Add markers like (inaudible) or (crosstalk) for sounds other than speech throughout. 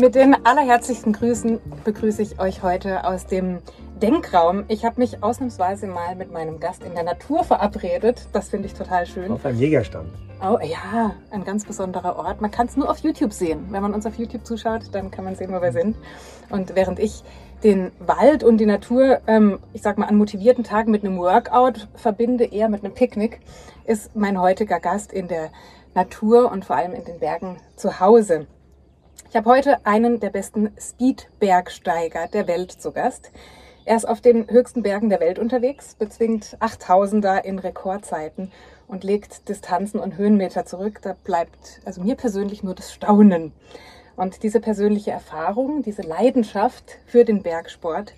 Mit den allerherzlichsten Grüßen begrüße ich euch heute aus dem Denkraum. Ich habe mich ausnahmsweise mal mit meinem Gast in der Natur verabredet. Das finde ich total schön. Auf einem Jägerstand. Oh ja, ein ganz besonderer Ort. Man kann es nur auf YouTube sehen. Wenn man uns auf YouTube zuschaut, dann kann man sehen, wo wir sind. Und während ich den Wald und die Natur, ähm, ich sag mal, an motivierten Tagen mit einem Workout verbinde, eher mit einem Picknick, ist mein heutiger Gast in der Natur und vor allem in den Bergen zu Hause. Ich habe heute einen der besten Speedbergsteiger der Welt zu Gast. Er ist auf den höchsten Bergen der Welt unterwegs, bezwingt 8000er in Rekordzeiten und legt Distanzen und Höhenmeter zurück. Da bleibt also mir persönlich nur das Staunen. Und diese persönliche Erfahrung, diese Leidenschaft für den Bergsport,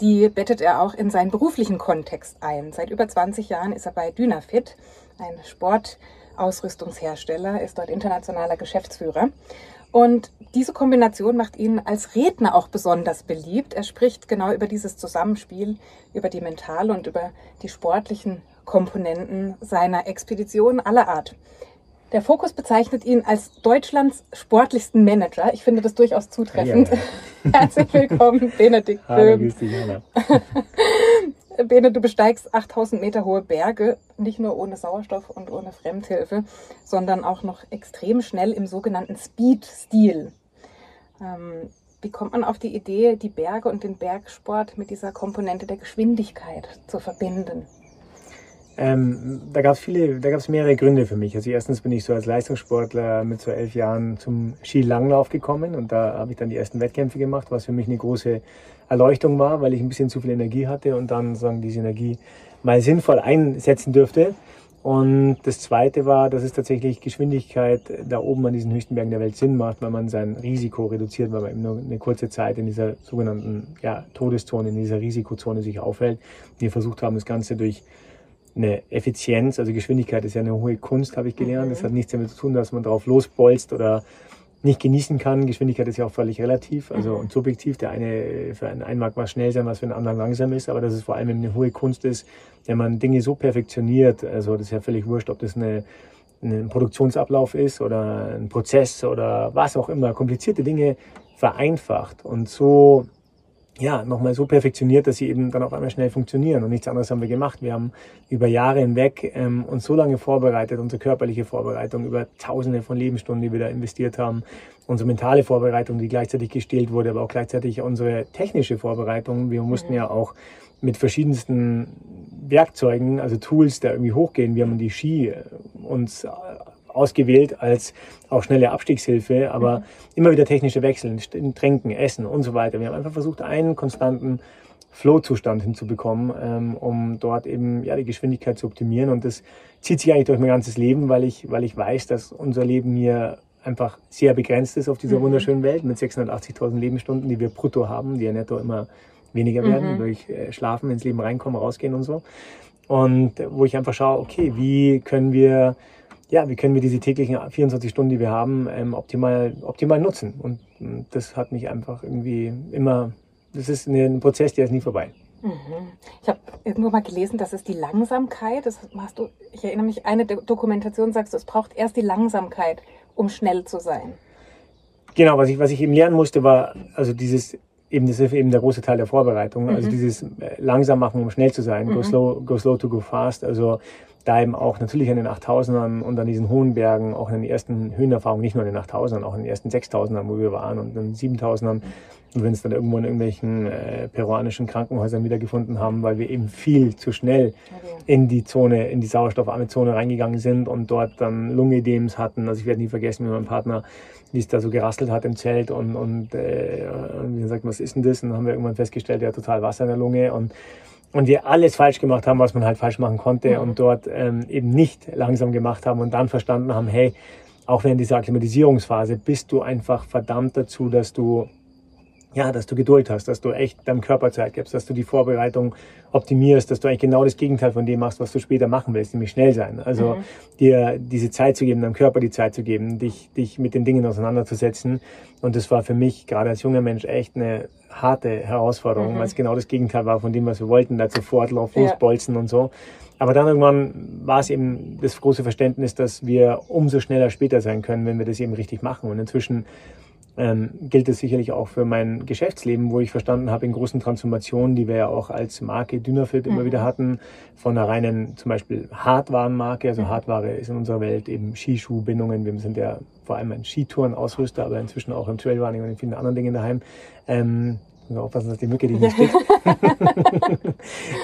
die bettet er auch in seinen beruflichen Kontext ein. Seit über 20 Jahren ist er bei Dynafit, ein Sportausrüstungshersteller, ist dort internationaler Geschäftsführer. Und diese Kombination macht ihn als Redner auch besonders beliebt. Er spricht genau über dieses Zusammenspiel, über die mentale und über die sportlichen Komponenten seiner Expedition aller Art. Der Fokus bezeichnet ihn als Deutschlands sportlichsten Manager. Ich finde das durchaus zutreffend. Ja, ja. (laughs) Herzlich willkommen, Benedikt Böhm. (laughs) Bene, du besteigst 8000 Meter hohe Berge, nicht nur ohne Sauerstoff und ohne Fremdhilfe, sondern auch noch extrem schnell im sogenannten Speed-Stil. Ähm, wie kommt man auf die Idee, die Berge und den Bergsport mit dieser Komponente der Geschwindigkeit zu verbinden? Ähm, da gab es viele, da gab es mehrere Gründe für mich. Also erstens bin ich so als Leistungssportler mit so elf Jahren zum Skilanglauf gekommen und da habe ich dann die ersten Wettkämpfe gemacht, was für mich eine große Erleuchtung war, weil ich ein bisschen zu viel Energie hatte und dann sagen diese Energie mal sinnvoll einsetzen dürfte. Und das Zweite war, dass es tatsächlich Geschwindigkeit da oben an diesen höchsten Bergen der Welt Sinn macht, weil man sein Risiko reduziert, weil man eben nur eine kurze Zeit in dieser sogenannten ja, Todeszone, in dieser Risikozone sich aufhält. Wir versucht haben, das Ganze durch eine Effizienz, also Geschwindigkeit ist ja eine hohe Kunst, habe ich gelernt. Mhm. Das hat nichts damit zu tun, dass man drauf losbolzt oder nicht genießen kann. Geschwindigkeit ist ja auch völlig relativ, also mhm. und subjektiv. Der eine, für einen, einen mag was schnell sein, was für einen anderen langsam ist, aber dass es vor allem eine hohe Kunst ist, wenn man Dinge so perfektioniert, also das ist ja völlig wurscht, ob das eine, ein Produktionsablauf ist oder ein Prozess oder was auch immer, komplizierte Dinge vereinfacht und so ja, nochmal so perfektioniert, dass sie eben dann auf einmal schnell funktionieren. Und nichts anderes haben wir gemacht. Wir haben über Jahre hinweg ähm, uns so lange vorbereitet, unsere körperliche Vorbereitung, über tausende von Lebensstunden, die wir da investiert haben, unsere mentale Vorbereitung, die gleichzeitig gestellt wurde, aber auch gleichzeitig unsere technische Vorbereitung. Wir mussten ja auch mit verschiedensten Werkzeugen, also Tools, da irgendwie hochgehen. Wir haben die Ski äh, uns ausgewählt als auch schnelle Abstiegshilfe, aber mhm. immer wieder technische Wechsel, Tränken, Essen und so weiter. Wir haben einfach versucht, einen konstanten Flow-Zustand hinzubekommen, ähm, um dort eben ja, die Geschwindigkeit zu optimieren. Und das zieht sich eigentlich durch mein ganzes Leben, weil ich, weil ich weiß, dass unser Leben hier einfach sehr begrenzt ist auf dieser mhm. wunderschönen Welt mit 680.000 Lebensstunden, die wir brutto haben, die ja netto immer weniger werden mhm. durch äh, Schlafen, ins Leben reinkommen, rausgehen und so. Und wo ich einfach schaue, okay, wie können wir ja, wie können wir diese täglichen 24 Stunden, die wir haben, ähm, optimal, optimal nutzen. Und, und, das hat mich einfach irgendwie immer, das ist ein Prozess, der ist nie vorbei. Mhm. Ich habe irgendwo mal gelesen, dass es die Langsamkeit, das machst du, ich erinnere mich, eine Dokumentation sagst du, es braucht erst die Langsamkeit, um schnell zu sein. Genau, was ich, was ich eben lernen musste, war, also dieses, eben, das ist eben der große Teil der Vorbereitung, also mhm. also dieses äh, langsam machen, um schnell zu sein, mhm. go slow, go slow to go fast, also da eben auch natürlich an den 8000ern und an diesen hohen Bergen, auch in den ersten Höhenerfahrungen, nicht nur an den 8000ern, auch in den ersten 6000ern, wo wir waren und den 7000ern und wenn es dann irgendwo in irgendwelchen äh, peruanischen Krankenhäusern wiedergefunden haben, weil wir eben viel zu schnell in die Zone, in die sauerstoffarme Zone reingegangen sind und dort dann Lungedems hatten. Also ich werde nie vergessen, wie mein Partner, wie es da so gerastelt hat im Zelt und, und äh, wie gesagt, was ist denn das? Und dann haben wir irgendwann festgestellt, hat total Wasser in der Lunge und und wir alles falsch gemacht haben, was man halt falsch machen konnte mhm. und dort ähm, eben nicht langsam gemacht haben und dann verstanden haben, hey, auch während dieser Akklimatisierungsphase bist du einfach verdammt dazu, dass du ja, dass du Geduld hast, dass du echt deinem Körper Zeit gibst, dass du die Vorbereitung optimierst, dass du eigentlich genau das Gegenteil von dem machst, was du später machen willst, nämlich schnell sein. Also mhm. dir diese Zeit zu geben, deinem Körper die Zeit zu geben, dich, dich mit den Dingen auseinanderzusetzen. Und das war für mich gerade als junger Mensch echt eine harte Herausforderung, mhm. weil es genau das Gegenteil war von dem, was wir wollten, da sofort drauf losbolzen ja. und so. Aber dann irgendwann war es eben das große Verständnis, dass wir umso schneller später sein können, wenn wir das eben richtig machen. Und inzwischen ähm, gilt es sicherlich auch für mein Geschäftsleben, wo ich verstanden habe, in großen Transformationen, die wir ja auch als Marke Dynafit mhm. immer wieder hatten, von einer reinen zum Beispiel Hardwarenmarke, also mhm. Hardware ist in unserer Welt eben Skischuhbindungen, wir sind ja vor allem ein Skitourenausrüster, aber inzwischen auch im Trailrunning und in vielen anderen Dingen daheim. Ähm, muss aufpassen, dass die Mücke die nicht (laughs) sticht.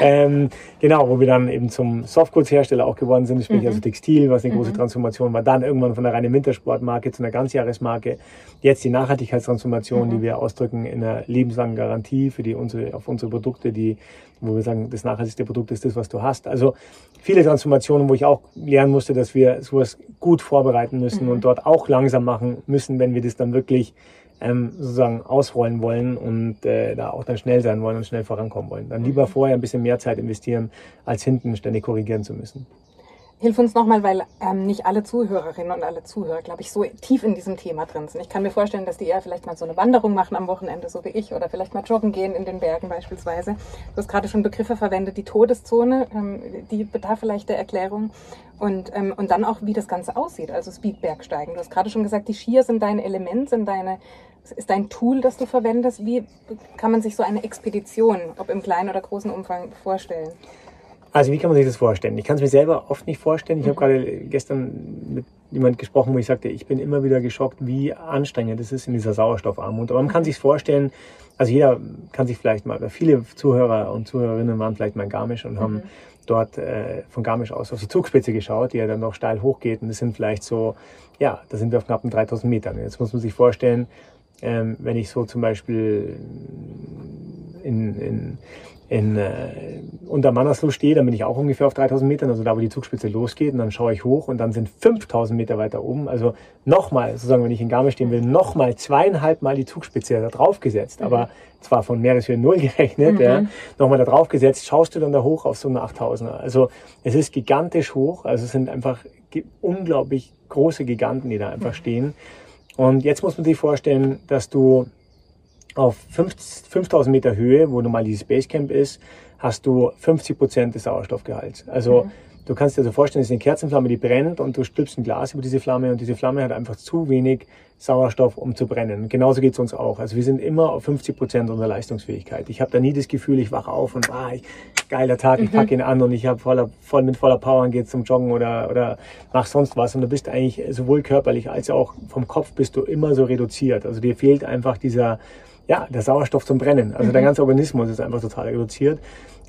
ähm, genau, wo wir dann eben zum Softgoods-Hersteller auch geworden sind, sprich mhm. also Textil, was eine große mhm. Transformation war. Dann irgendwann von der reinen Wintersportmarke zu einer Ganzjahresmarke. Jetzt die Nachhaltigkeitstransformation, mhm. die wir ausdrücken in einer lebenslangen Garantie für die unsere, auf unsere Produkte, die, wo wir sagen, das nachhaltigste Produkt ist das, was du hast. Also viele Transformationen, wo ich auch lernen musste, dass wir sowas gut vorbereiten müssen mhm. und dort auch langsam machen müssen, wenn wir das dann wirklich ähm, sozusagen ausrollen wollen und äh, da auch dann schnell sein wollen und schnell vorankommen wollen. Dann lieber mhm. vorher ein bisschen mehr Zeit investieren, als hinten ständig korrigieren zu müssen. Hilf uns nochmal, weil ähm, nicht alle Zuhörerinnen und alle Zuhörer, glaube ich, so tief in diesem Thema drin sind. Ich kann mir vorstellen, dass die eher vielleicht mal so eine Wanderung machen am Wochenende, so wie ich, oder vielleicht mal joggen gehen in den Bergen beispielsweise. Du hast gerade schon Begriffe verwendet, die Todeszone, ähm, die bedarf vielleicht der Erklärung. Und, ähm, und dann auch, wie das Ganze aussieht, also Speedbergsteigen. Du hast gerade schon gesagt, die Skier sind dein Element, sind deine ist dein Tool, das du verwendest. Wie kann man sich so eine Expedition, ob im kleinen oder großen Umfang, vorstellen? Also wie kann man sich das vorstellen? Ich kann es mir selber oft nicht vorstellen. Ich mhm. habe gerade gestern mit jemand gesprochen, wo ich sagte, ich bin immer wieder geschockt, wie anstrengend es ist in dieser Sauerstoffarmut. Aber man kann sich vorstellen, also jeder kann sich vielleicht mal, viele Zuhörer und Zuhörerinnen waren vielleicht mal in Garmisch und mhm. haben dort äh, von Garmisch aus auf die Zugspitze geschaut, die ja dann noch steil hochgeht. Und das sind vielleicht so, ja, da sind wir auf knappen 3000 Metern. Jetzt muss man sich vorstellen, ähm, wenn ich so zum Beispiel in, in, in äh, unter Mannersloh stehe, dann bin ich auch ungefähr auf 3000 Metern, also da, wo die Zugspitze losgeht, und dann schaue ich hoch und dann sind 5000 Meter weiter oben, also nochmal, sozusagen, wenn ich in Garmisch stehen will, nochmal zweieinhalb Mal die Zugspitze da drauf gesetzt, mhm. aber zwar von Meereshöhe Null gerechnet, mhm. ja, nochmal da drauf gesetzt, schaust du dann da hoch auf so eine 8000er. Also es ist gigantisch hoch, also es sind einfach unglaublich große Giganten, die da einfach mhm. stehen. Und jetzt muss man sich vorstellen, dass du auf 5000 Meter Höhe, wo normal dieses Basecamp ist, hast du 50 Prozent des Sauerstoffgehalts. Also mhm. Du kannst dir so vorstellen, es ist eine Kerzenflamme, die brennt und du stülpst ein Glas über diese Flamme und diese Flamme hat einfach zu wenig Sauerstoff, um zu brennen. genauso geht es uns auch. Also wir sind immer auf 50 Prozent unserer Leistungsfähigkeit. Ich habe da nie das Gefühl, ich wache auf und ah, ich, geiler Tag, ich packe mhm. ihn an und ich habe voller, voll mit voller Power und gehe zum Joggen oder, oder mach sonst was. Und du bist eigentlich sowohl körperlich als auch vom Kopf bist du immer so reduziert. Also dir fehlt einfach dieser, ja, der Sauerstoff zum Brennen. Also mhm. der ganze Organismus ist einfach total reduziert.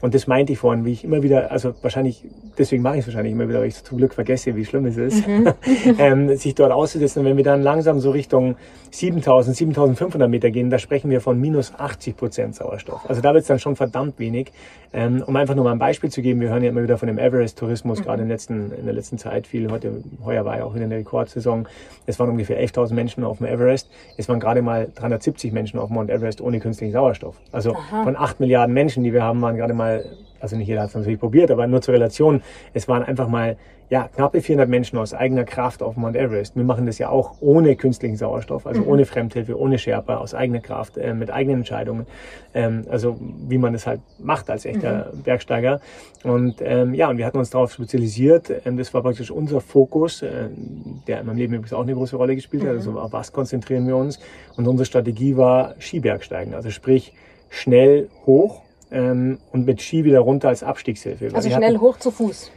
Und das meinte ich vorhin, wie ich immer wieder, also wahrscheinlich, deswegen mache ich es wahrscheinlich immer wieder, weil ich zum Glück vergesse, wie schlimm es ist, mhm. (laughs) ähm, sich dort auszusetzen. Und wenn wir dann langsam so Richtung 7000, 7500 Meter gehen, da sprechen wir von minus 80 Prozent Sauerstoff. Also da wird es dann schon verdammt wenig. Ähm, um einfach nur mal ein Beispiel zu geben, wir hören ja immer wieder von dem Everest-Tourismus, mhm. gerade in, letzten, in der letzten Zeit viel. Heute, heuer war ja auch wieder eine Rekordsaison. Es waren ungefähr 11.000 Menschen auf dem Everest. Es waren gerade mal 370 Menschen auf Mount Everest ohne künstlichen Sauerstoff. Also Aha. von 8 Milliarden Menschen, die wir haben, waren gerade mal also nicht jeder hat es natürlich probiert, aber nur zur Relation, es waren einfach mal ja, knappe 400 Menschen aus eigener Kraft auf Mount Everest. Wir machen das ja auch ohne künstlichen Sauerstoff, also mhm. ohne Fremdhilfe, ohne Sherpa, aus eigener Kraft, äh, mit eigenen Entscheidungen. Ähm, also wie man es halt macht als echter mhm. Bergsteiger. Und ähm, ja, und wir hatten uns darauf spezialisiert. Ähm, das war praktisch unser Fokus, äh, der in meinem Leben übrigens auch eine große Rolle gespielt hat. Mhm. Also auf was konzentrieren wir uns? Und unsere Strategie war Skibergsteigen. Also sprich schnell hoch ähm, und mit Ski wieder runter als Abstiegshilfe. Also schnell hoch zu Fuß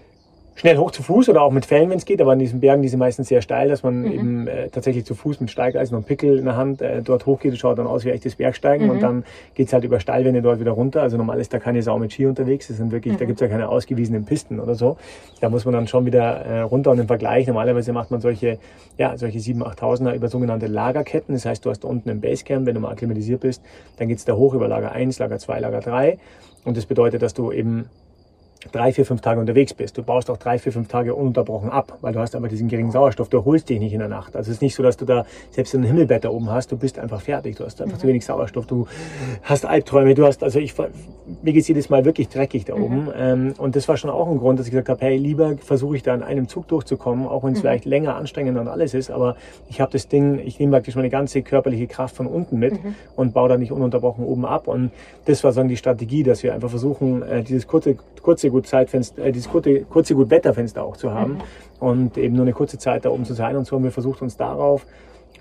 schnell hoch zu Fuß oder auch mit Fällen, wenn es geht, aber an diesen Bergen, die sind meistens sehr steil, dass man mhm. eben äh, tatsächlich zu Fuß mit Steigeisen und Pickel in der Hand äh, dort hochgeht. Das schaut dann aus wie echtes Bergsteigen mhm. und dann geht's halt über Steilwände dort wieder runter. Also normal ist da keine Sau mit Ski unterwegs. Das sind wirklich, mhm. da gibt's ja keine ausgewiesenen Pisten oder so. Da muss man dann schon wieder äh, runter und im Vergleich, normalerweise macht man solche, ja, solche 7.000, 8.000er über sogenannte Lagerketten. Das heißt, du hast da unten im Basecamp, wenn du mal akklimatisiert bist, dann geht's da hoch über Lager 1, Lager 2, Lager 3. Und das bedeutet, dass du eben drei, vier, fünf Tage unterwegs bist. Du baust auch drei, vier, fünf Tage ununterbrochen ab, weil du hast aber diesen geringen Sauerstoff. Du erholst dich nicht in der Nacht. Also es ist nicht so, dass du da selbst ein Himmelbett da oben hast. Du bist einfach fertig. Du hast einfach mhm. zu wenig Sauerstoff. Du hast Albträume. Du hast, also ich, mir geht's jedes Mal wirklich dreckig da mhm. oben. Ähm, und das war schon auch ein Grund, dass ich gesagt habe, hey, lieber versuche ich da in einem Zug durchzukommen, auch wenn es mhm. vielleicht länger, anstrengender und alles ist. Aber ich habe das Ding, ich nehme praktisch meine ganze körperliche Kraft von unten mit mhm. und baue da nicht ununterbrochen oben ab. Und das war so die Strategie, dass wir einfach versuchen, äh, dieses kurze, kurze gut Zeitfenster, äh, dieses kurze, kurze gut Wetterfenster auch zu haben mhm. und eben nur eine kurze Zeit da oben zu sein. Und so haben wir versucht, uns darauf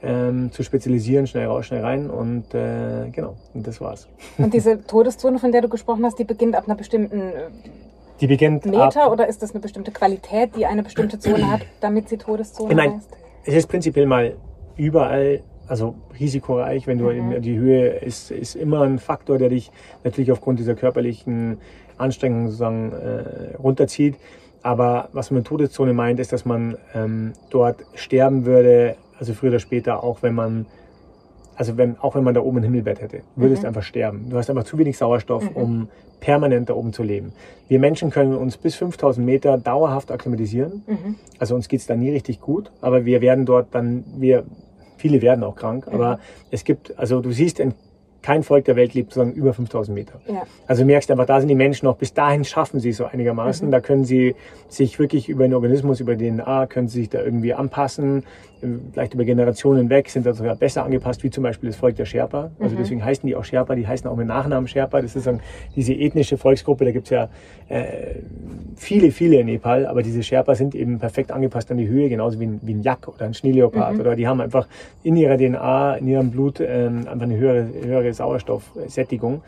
ähm, zu spezialisieren, schnell raus, schnell rein und äh, genau, und das war's. Und diese (laughs) Todeszone, von der du gesprochen hast, die beginnt ab einer bestimmten äh, die beginnt Meter ab, oder ist das eine bestimmte Qualität, die eine bestimmte Zone hat, damit sie Todeszone mein, heißt? Es ist prinzipiell mal überall also risikoreich, wenn du mhm. in die Höhe ist, ist immer ein Faktor, der dich natürlich aufgrund dieser körperlichen Anstrengungen sozusagen äh, runterzieht. Aber was man mit Todeszone meint, ist, dass man ähm, dort sterben würde, also früher oder später, auch wenn man, also wenn, auch wenn man da oben ein Himmelbett hätte, würdest mhm. einfach sterben. Du hast einfach zu wenig Sauerstoff, mhm. um permanent da oben zu leben. Wir Menschen können uns bis 5000 Meter dauerhaft akklimatisieren. Mhm. Also uns geht's da nie richtig gut, aber wir werden dort dann, wir, viele werden auch krank, aber es gibt, also du siehst in kein Volk der Welt lebt sozusagen über 5000 Meter. Ja. Also merkst einfach, da sind die Menschen noch, bis dahin schaffen sie es so einigermaßen. Mhm. Da können sie sich wirklich über den Organismus, über DNA, können sie sich da irgendwie anpassen vielleicht über Generationen weg, sind da sogar besser angepasst, wie zum Beispiel das Volk der Sherpa. Also mhm. deswegen heißen die auch Sherpa, die heißen auch mit Nachnamen Sherpa. Das ist diese ethnische Volksgruppe, da gibt es ja äh, viele, viele in Nepal, aber diese Sherpa sind eben perfekt angepasst an die Höhe, genauso wie ein, wie ein Yak oder ein Schneeleopard. Mhm. Oder die haben einfach in ihrer DNA, in ihrem Blut äh, einfach eine höhere, höhere Sauerstoffsättigung.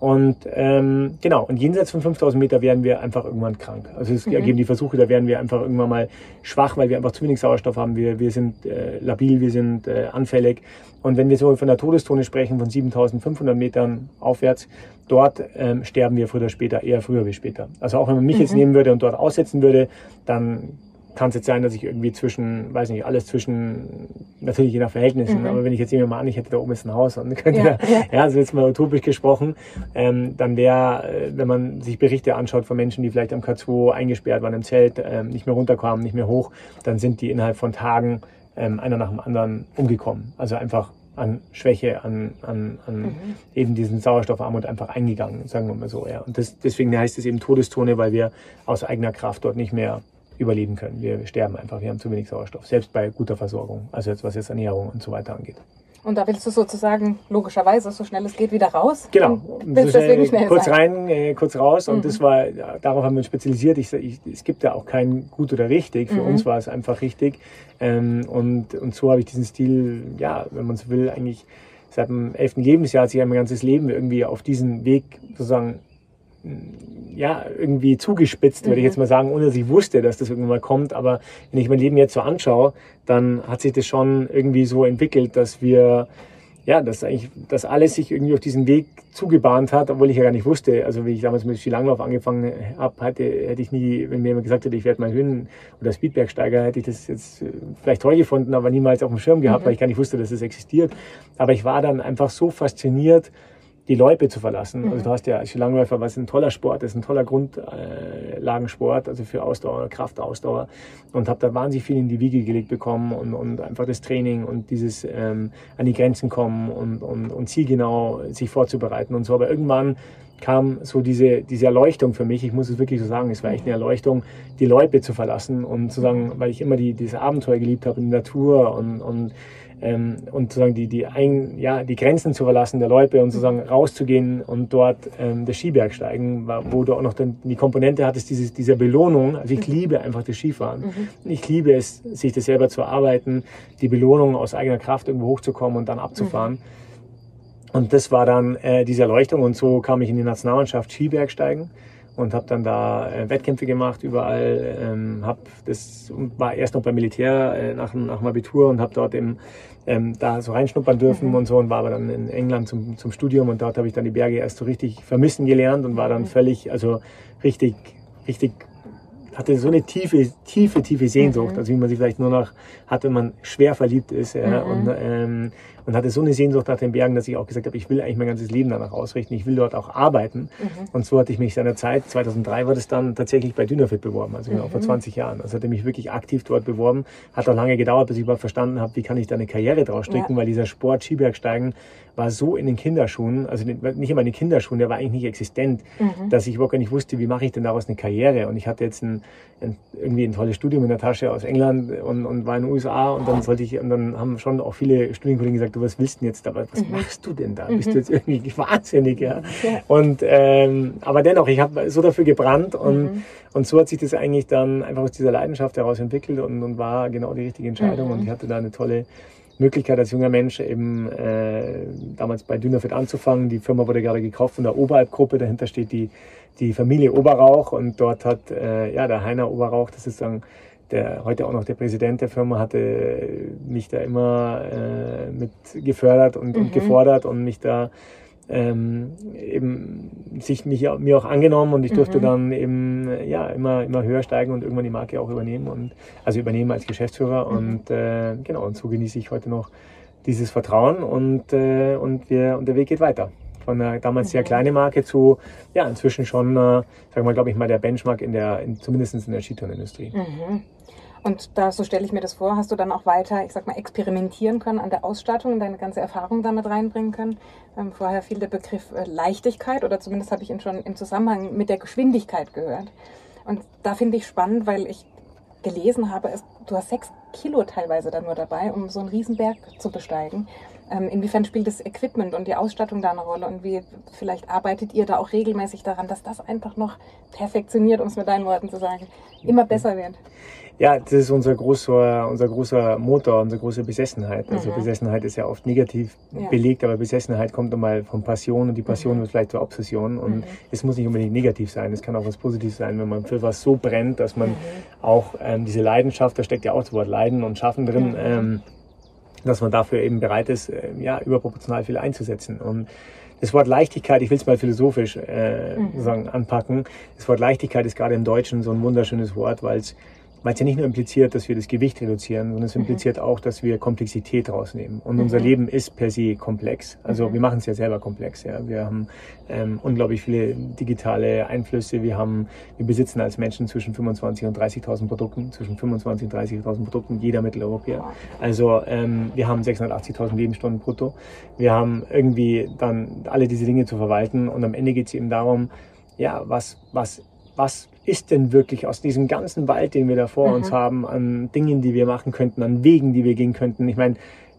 Und ähm, genau, und jenseits von 5000 Meter werden wir einfach irgendwann krank. Also es mhm. ergeben die Versuche, da werden wir einfach irgendwann mal schwach, weil wir einfach zu wenig Sauerstoff haben. Wir, wir sind äh, labil, wir sind äh, anfällig. Und wenn wir so von der Todeszone sprechen, von 7500 Metern aufwärts, dort ähm, sterben wir früher oder später, eher früher wie später. Also auch wenn man mich mhm. jetzt nehmen würde und dort aussetzen würde, dann kann es jetzt sein, dass ich irgendwie zwischen, weiß nicht, alles zwischen, natürlich je nach Verhältnissen, mhm. aber wenn ich jetzt nehmen mal an, ich hätte da oben jetzt ein Haus und (laughs) könnte, ja, ja. ja also jetzt mal utopisch gesprochen, ähm, dann wäre, äh, wenn man sich Berichte anschaut von Menschen, die vielleicht am K2 eingesperrt waren im Zelt, ähm, nicht mehr runterkamen, nicht mehr hoch, dann sind die innerhalb von Tagen ähm, einer nach dem anderen umgekommen. Also einfach an Schwäche, an, an, an mhm. eben diesen Sauerstoffarmut einfach eingegangen, sagen wir mal so. Ja. Und das, deswegen heißt es eben Todeszone, weil wir aus eigener Kraft dort nicht mehr überleben können. Wir sterben einfach, wir haben zu wenig Sauerstoff, selbst bei guter Versorgung, also jetzt was jetzt Ernährung und so weiter angeht. Und da willst du sozusagen logischerweise so schnell es geht wieder raus? Genau. Willst so deswegen schnell kurz sein. rein, äh, kurz raus. Und mhm. das war, darauf haben wir uns spezialisiert. Ich, ich, es gibt ja auch kein gut oder richtig. Für mhm. uns war es einfach richtig. Ähm, und, und so habe ich diesen Stil, ja, wenn man so will, eigentlich seit dem elften Lebensjahr hat sich mein ganzes Leben irgendwie auf diesen Weg sozusagen ja, irgendwie zugespitzt, würde ich jetzt mhm. mal sagen, ohne dass ich wusste, dass das irgendwann mal kommt. Aber wenn ich mein Leben jetzt so anschaue, dann hat sich das schon irgendwie so entwickelt, dass wir, ja, dass eigentlich, dass alles sich irgendwie auf diesen Weg zugebahnt hat, obwohl ich ja gar nicht wusste. Also, wie ich damals mit Skilanglauf angefangen habe, hätte, hätte ich nie, wenn mir jemand gesagt hätte, ich werde mal Höhen- oder Speedbergsteiger, hätte ich das jetzt vielleicht toll gefunden, aber niemals auf dem Schirm gehabt, mhm. weil ich gar nicht wusste, dass es das existiert. Aber ich war dann einfach so fasziniert, die Loipe zu verlassen. Mhm. Also du hast ja als Langläufer, was ein toller Sport ist, ein toller Grundlagensport, also für Ausdauer, Kraftausdauer und habe da wahnsinnig viel in die Wiege gelegt bekommen und, und einfach das Training und dieses ähm, an die Grenzen kommen und, und, und zielgenau sich vorzubereiten und so. Aber irgendwann kam so diese, diese Erleuchtung für mich, ich muss es wirklich so sagen, es war echt eine Erleuchtung, die Loipe zu verlassen und zu sagen, weil ich immer die, dieses Abenteuer geliebt habe in der Natur und, und ähm, und sozusagen die, die, ein, ja, die Grenzen zu verlassen der Loipe und sozusagen rauszugehen und dort ähm, das Skibergsteigen, wo du auch noch dann die Komponente hattest, dieses, dieser Belohnung. Also ich mhm. liebe einfach das Skifahren. Mhm. Ich liebe es, sich das selber zu arbeiten, die Belohnung aus eigener Kraft irgendwo hochzukommen und dann abzufahren. Mhm. Und das war dann äh, diese Erleuchtung und so kam ich in die Nationalmannschaft Skibergsteigen und habe dann da äh, Wettkämpfe gemacht überall. Ähm, hab das war erst noch beim Militär äh, nach, nach dem Abitur und habe dort im ähm, da so reinschnuppern dürfen mhm. und so und war aber dann in England zum, zum Studium und dort habe ich dann die Berge erst so richtig vermissen gelernt und war dann mhm. völlig, also richtig, richtig hatte so eine tiefe, tiefe, tiefe Sehnsucht, mhm. also wie man sie vielleicht nur noch hat, wenn man schwer verliebt ist. Ja, mhm. und, ähm, und hatte so eine Sehnsucht nach den Bergen, dass ich auch gesagt habe, ich will eigentlich mein ganzes Leben danach ausrichten. Ich will dort auch arbeiten. Mhm. Und so hatte ich mich seiner Zeit, 2003 war das dann tatsächlich bei Dynafit beworben, also genau vor 20 mhm. Jahren. Also hatte mich wirklich aktiv dort beworben. Hat auch lange gedauert, bis ich mal verstanden habe, wie kann ich da eine Karriere draus stricken, ja. weil dieser Sport Skibergsteigen war so in den Kinderschuhen, also nicht immer in den Kinderschuhen, der war eigentlich nicht existent, mhm. dass ich überhaupt gar nicht wusste, wie mache ich denn daraus eine Karriere. Und ich hatte jetzt einen ein, irgendwie ein tolles Studium in der Tasche aus England und, und war in den USA und dann sollte ich, und dann haben schon auch viele Studienkollegen gesagt, du, was willst du denn jetzt, aber was mhm. machst du denn da? Mhm. Bist du jetzt irgendwie wahnsinnig, ja? ja. Und, ähm, aber dennoch, ich habe so dafür gebrannt und, mhm. und so hat sich das eigentlich dann einfach aus dieser Leidenschaft heraus entwickelt und, und war genau die richtige Entscheidung und ich hatte da eine tolle Möglichkeit als junger Mensch eben äh, damals bei Dynafit anzufangen. Die Firma wurde gerade gekauft von der Oberalp-Gruppe. Dahinter steht die, die Familie Oberrauch und dort hat äh, ja der Heiner Oberrauch, das ist dann der heute auch noch der Präsident der Firma, hatte mich da immer äh, mit gefördert und, mhm. und gefordert und mich da ähm, eben sich mich, mir auch angenommen und ich durfte mhm. dann eben ja immer immer höher steigen und irgendwann die Marke auch übernehmen und also übernehmen als Geschäftsführer mhm. und äh, genau und so genieße ich heute noch dieses Vertrauen und äh, und wir und der Weg geht weiter von einer damals sehr mhm. kleinen Marke zu ja inzwischen schon äh, sagen wir mal glaube ich mal der Benchmark in der in, zumindest in der Skitourenindustrie. Mhm. Und da, so stelle ich mir das vor, hast du dann auch weiter, ich sag mal, experimentieren können an der Ausstattung und deine ganze Erfahrung damit reinbringen können. Ähm, vorher fiel der Begriff äh, Leichtigkeit oder zumindest habe ich ihn schon im Zusammenhang mit der Geschwindigkeit gehört. Und da finde ich spannend, weil ich gelesen habe, es, du hast sechs Kilo teilweise dann nur dabei, um so einen Riesenberg zu besteigen. Ähm, inwiefern spielt das Equipment und die Ausstattung da eine Rolle und wie vielleicht arbeitet ihr da auch regelmäßig daran, dass das einfach noch perfektioniert, um es mit deinen Worten zu sagen, immer besser wird? Ja, das ist unser großer, unser großer Motor, unsere große Besessenheit. Also mhm. Besessenheit ist ja oft negativ ja. belegt, aber Besessenheit kommt einmal von Passion und die Passion mhm. wird vielleicht zur Obsession und mhm. es muss nicht unbedingt negativ sein, es kann auch was Positives sein, wenn man für was so brennt, dass man mhm. auch ähm, diese Leidenschaft, da steckt ja auch das Wort Leiden und Schaffen drin, ähm, dass man dafür eben bereit ist, äh, ja, überproportional viel einzusetzen. Und das Wort Leichtigkeit, ich will es mal philosophisch äh, mhm. sagen, anpacken. Das Wort Leichtigkeit ist gerade im Deutschen so ein wunderschönes Wort, weil es weil es ja nicht nur impliziert, dass wir das Gewicht reduzieren, sondern es mhm. impliziert mhm. auch, dass wir Komplexität rausnehmen. Und mhm. unser Leben ist per se komplex. Also mhm. wir machen es ja selber komplex. Ja. Wir haben ähm, unglaublich viele digitale Einflüsse. Wir haben, wir besitzen als Menschen zwischen 25 und 30.000 Produkten, zwischen 25 und 30.000 Produkten, jeder Mitteleuropäer. Also ähm, wir haben 680.000 Lebensstunden brutto. Wir haben irgendwie dann alle diese Dinge zu verwalten und am Ende geht es eben darum, ja, was, was, was ist denn wirklich aus diesem ganzen Wald, den wir da vor mhm. uns haben, an Dingen, die wir machen könnten, an Wegen, die wir gehen könnten? Ich meine,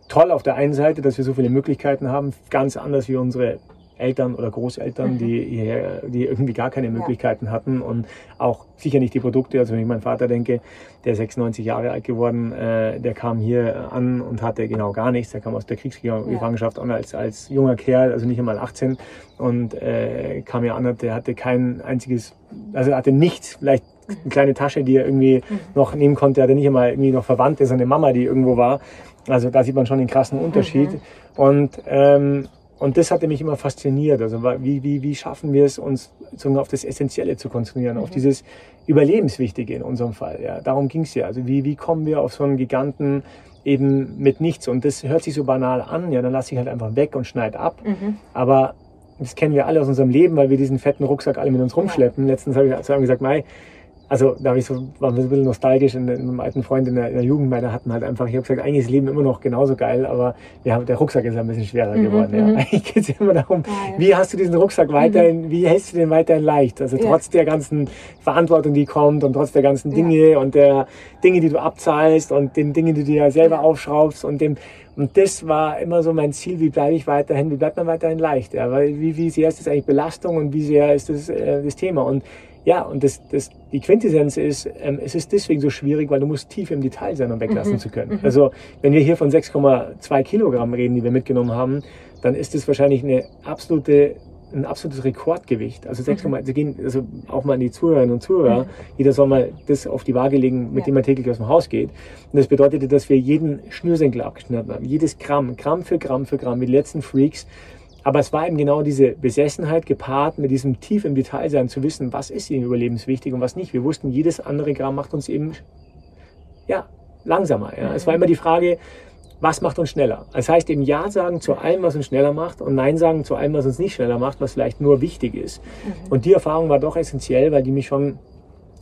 toll auf der einen Seite, dass wir so viele Möglichkeiten haben, ganz anders wie unsere Eltern oder Großeltern, mhm. die, hierher, die irgendwie gar keine Möglichkeiten ja. hatten und auch sicher nicht die Produkte. Also wenn ich meinen Vater denke, der 96 Jahre alt geworden, äh, der kam hier an und hatte genau gar nichts. Der kam aus der Kriegsgefangenschaft ja. an als, als junger Kerl, also nicht einmal 18 und äh, kam hier an, der hatte kein einziges, also hatte nichts, vielleicht eine kleine Tasche, die er irgendwie mhm. noch nehmen konnte. Er hatte nicht einmal irgendwie noch Verwandte, seine Mama, die irgendwo war. Also da sieht man schon den krassen Unterschied. Mhm. Und ähm, und das hatte mich immer fasziniert. Also wie, wie, wie schaffen wir es, uns auf das Essentielle zu konzentrieren, mhm. auf dieses Überlebenswichtige in unserem Fall. Ja, darum ging es ja. Also wie, wie kommen wir auf so einen Giganten eben mit nichts? Und das hört sich so banal an. Ja, dann lasse ich halt einfach weg und schneide ab. Mhm. Aber das kennen wir alle aus unserem Leben, weil wir diesen fetten Rucksack alle mit uns rumschleppen. Ja. Letztens habe ich zu einem gesagt, Mai, also da ich so, war mir so ein bisschen nostalgisch in, in einem alten Freund in der, in der Jugend, weil da hatten halt einfach, ich habe gesagt, eigentlich ist Leben immer noch genauso geil, aber wir haben, der Rucksack ist ein bisschen schwerer mhm, geworden. Ja. Mhm. (laughs) Eigentlich geht es immer darum, ja. wie hast du diesen Rucksack weiterhin, mhm. wie hältst du den weiterhin leicht? Also trotz ja. der ganzen Verantwortung, die kommt und trotz der ganzen Dinge und der Dinge, die du abzahlst und den Dingen, die du dir selber aufschraubst und dem und das war immer so mein Ziel, wie bleibe ich weiterhin, wie bleibt man weiterhin leicht? Ja? Weil wie, wie sehr ist das eigentlich Belastung und wie sehr ist das äh, das Thema? Und ja, und das, das, die Quintessenz ist, ähm, es ist deswegen so schwierig, weil du musst tief im Detail sein, um weglassen mhm. zu können. Mhm. Also wenn wir hier von 6,2 Kilogramm reden, die wir mitgenommen haben, dann ist es wahrscheinlich eine absolute ein absolutes Rekordgewicht. Also 6, mhm. Sie gehen also auch mal an die Zuhörerinnen und Zuhörer. Mhm. Jeder soll mal das auf die Waage legen, mit ja. dem man täglich aus dem Haus geht. Und das bedeutete, dass wir jeden Schnürsenkel abgeschnitten haben. Jedes Gramm, Gramm für Gramm für Gramm, die letzten Freaks. Aber es war eben genau diese Besessenheit gepaart mit diesem tief im Detail sein, zu wissen, was ist ihnen überlebenswichtig und was nicht. Wir wussten, jedes andere Gramm macht uns eben, ja, langsamer. Ja. Es war immer die Frage, was macht uns schneller? Das heißt eben Ja sagen zu allem, was uns schneller macht und Nein sagen zu allem, was uns nicht schneller macht, was vielleicht nur wichtig ist. Mhm. Und die Erfahrung war doch essentiell, weil die mich schon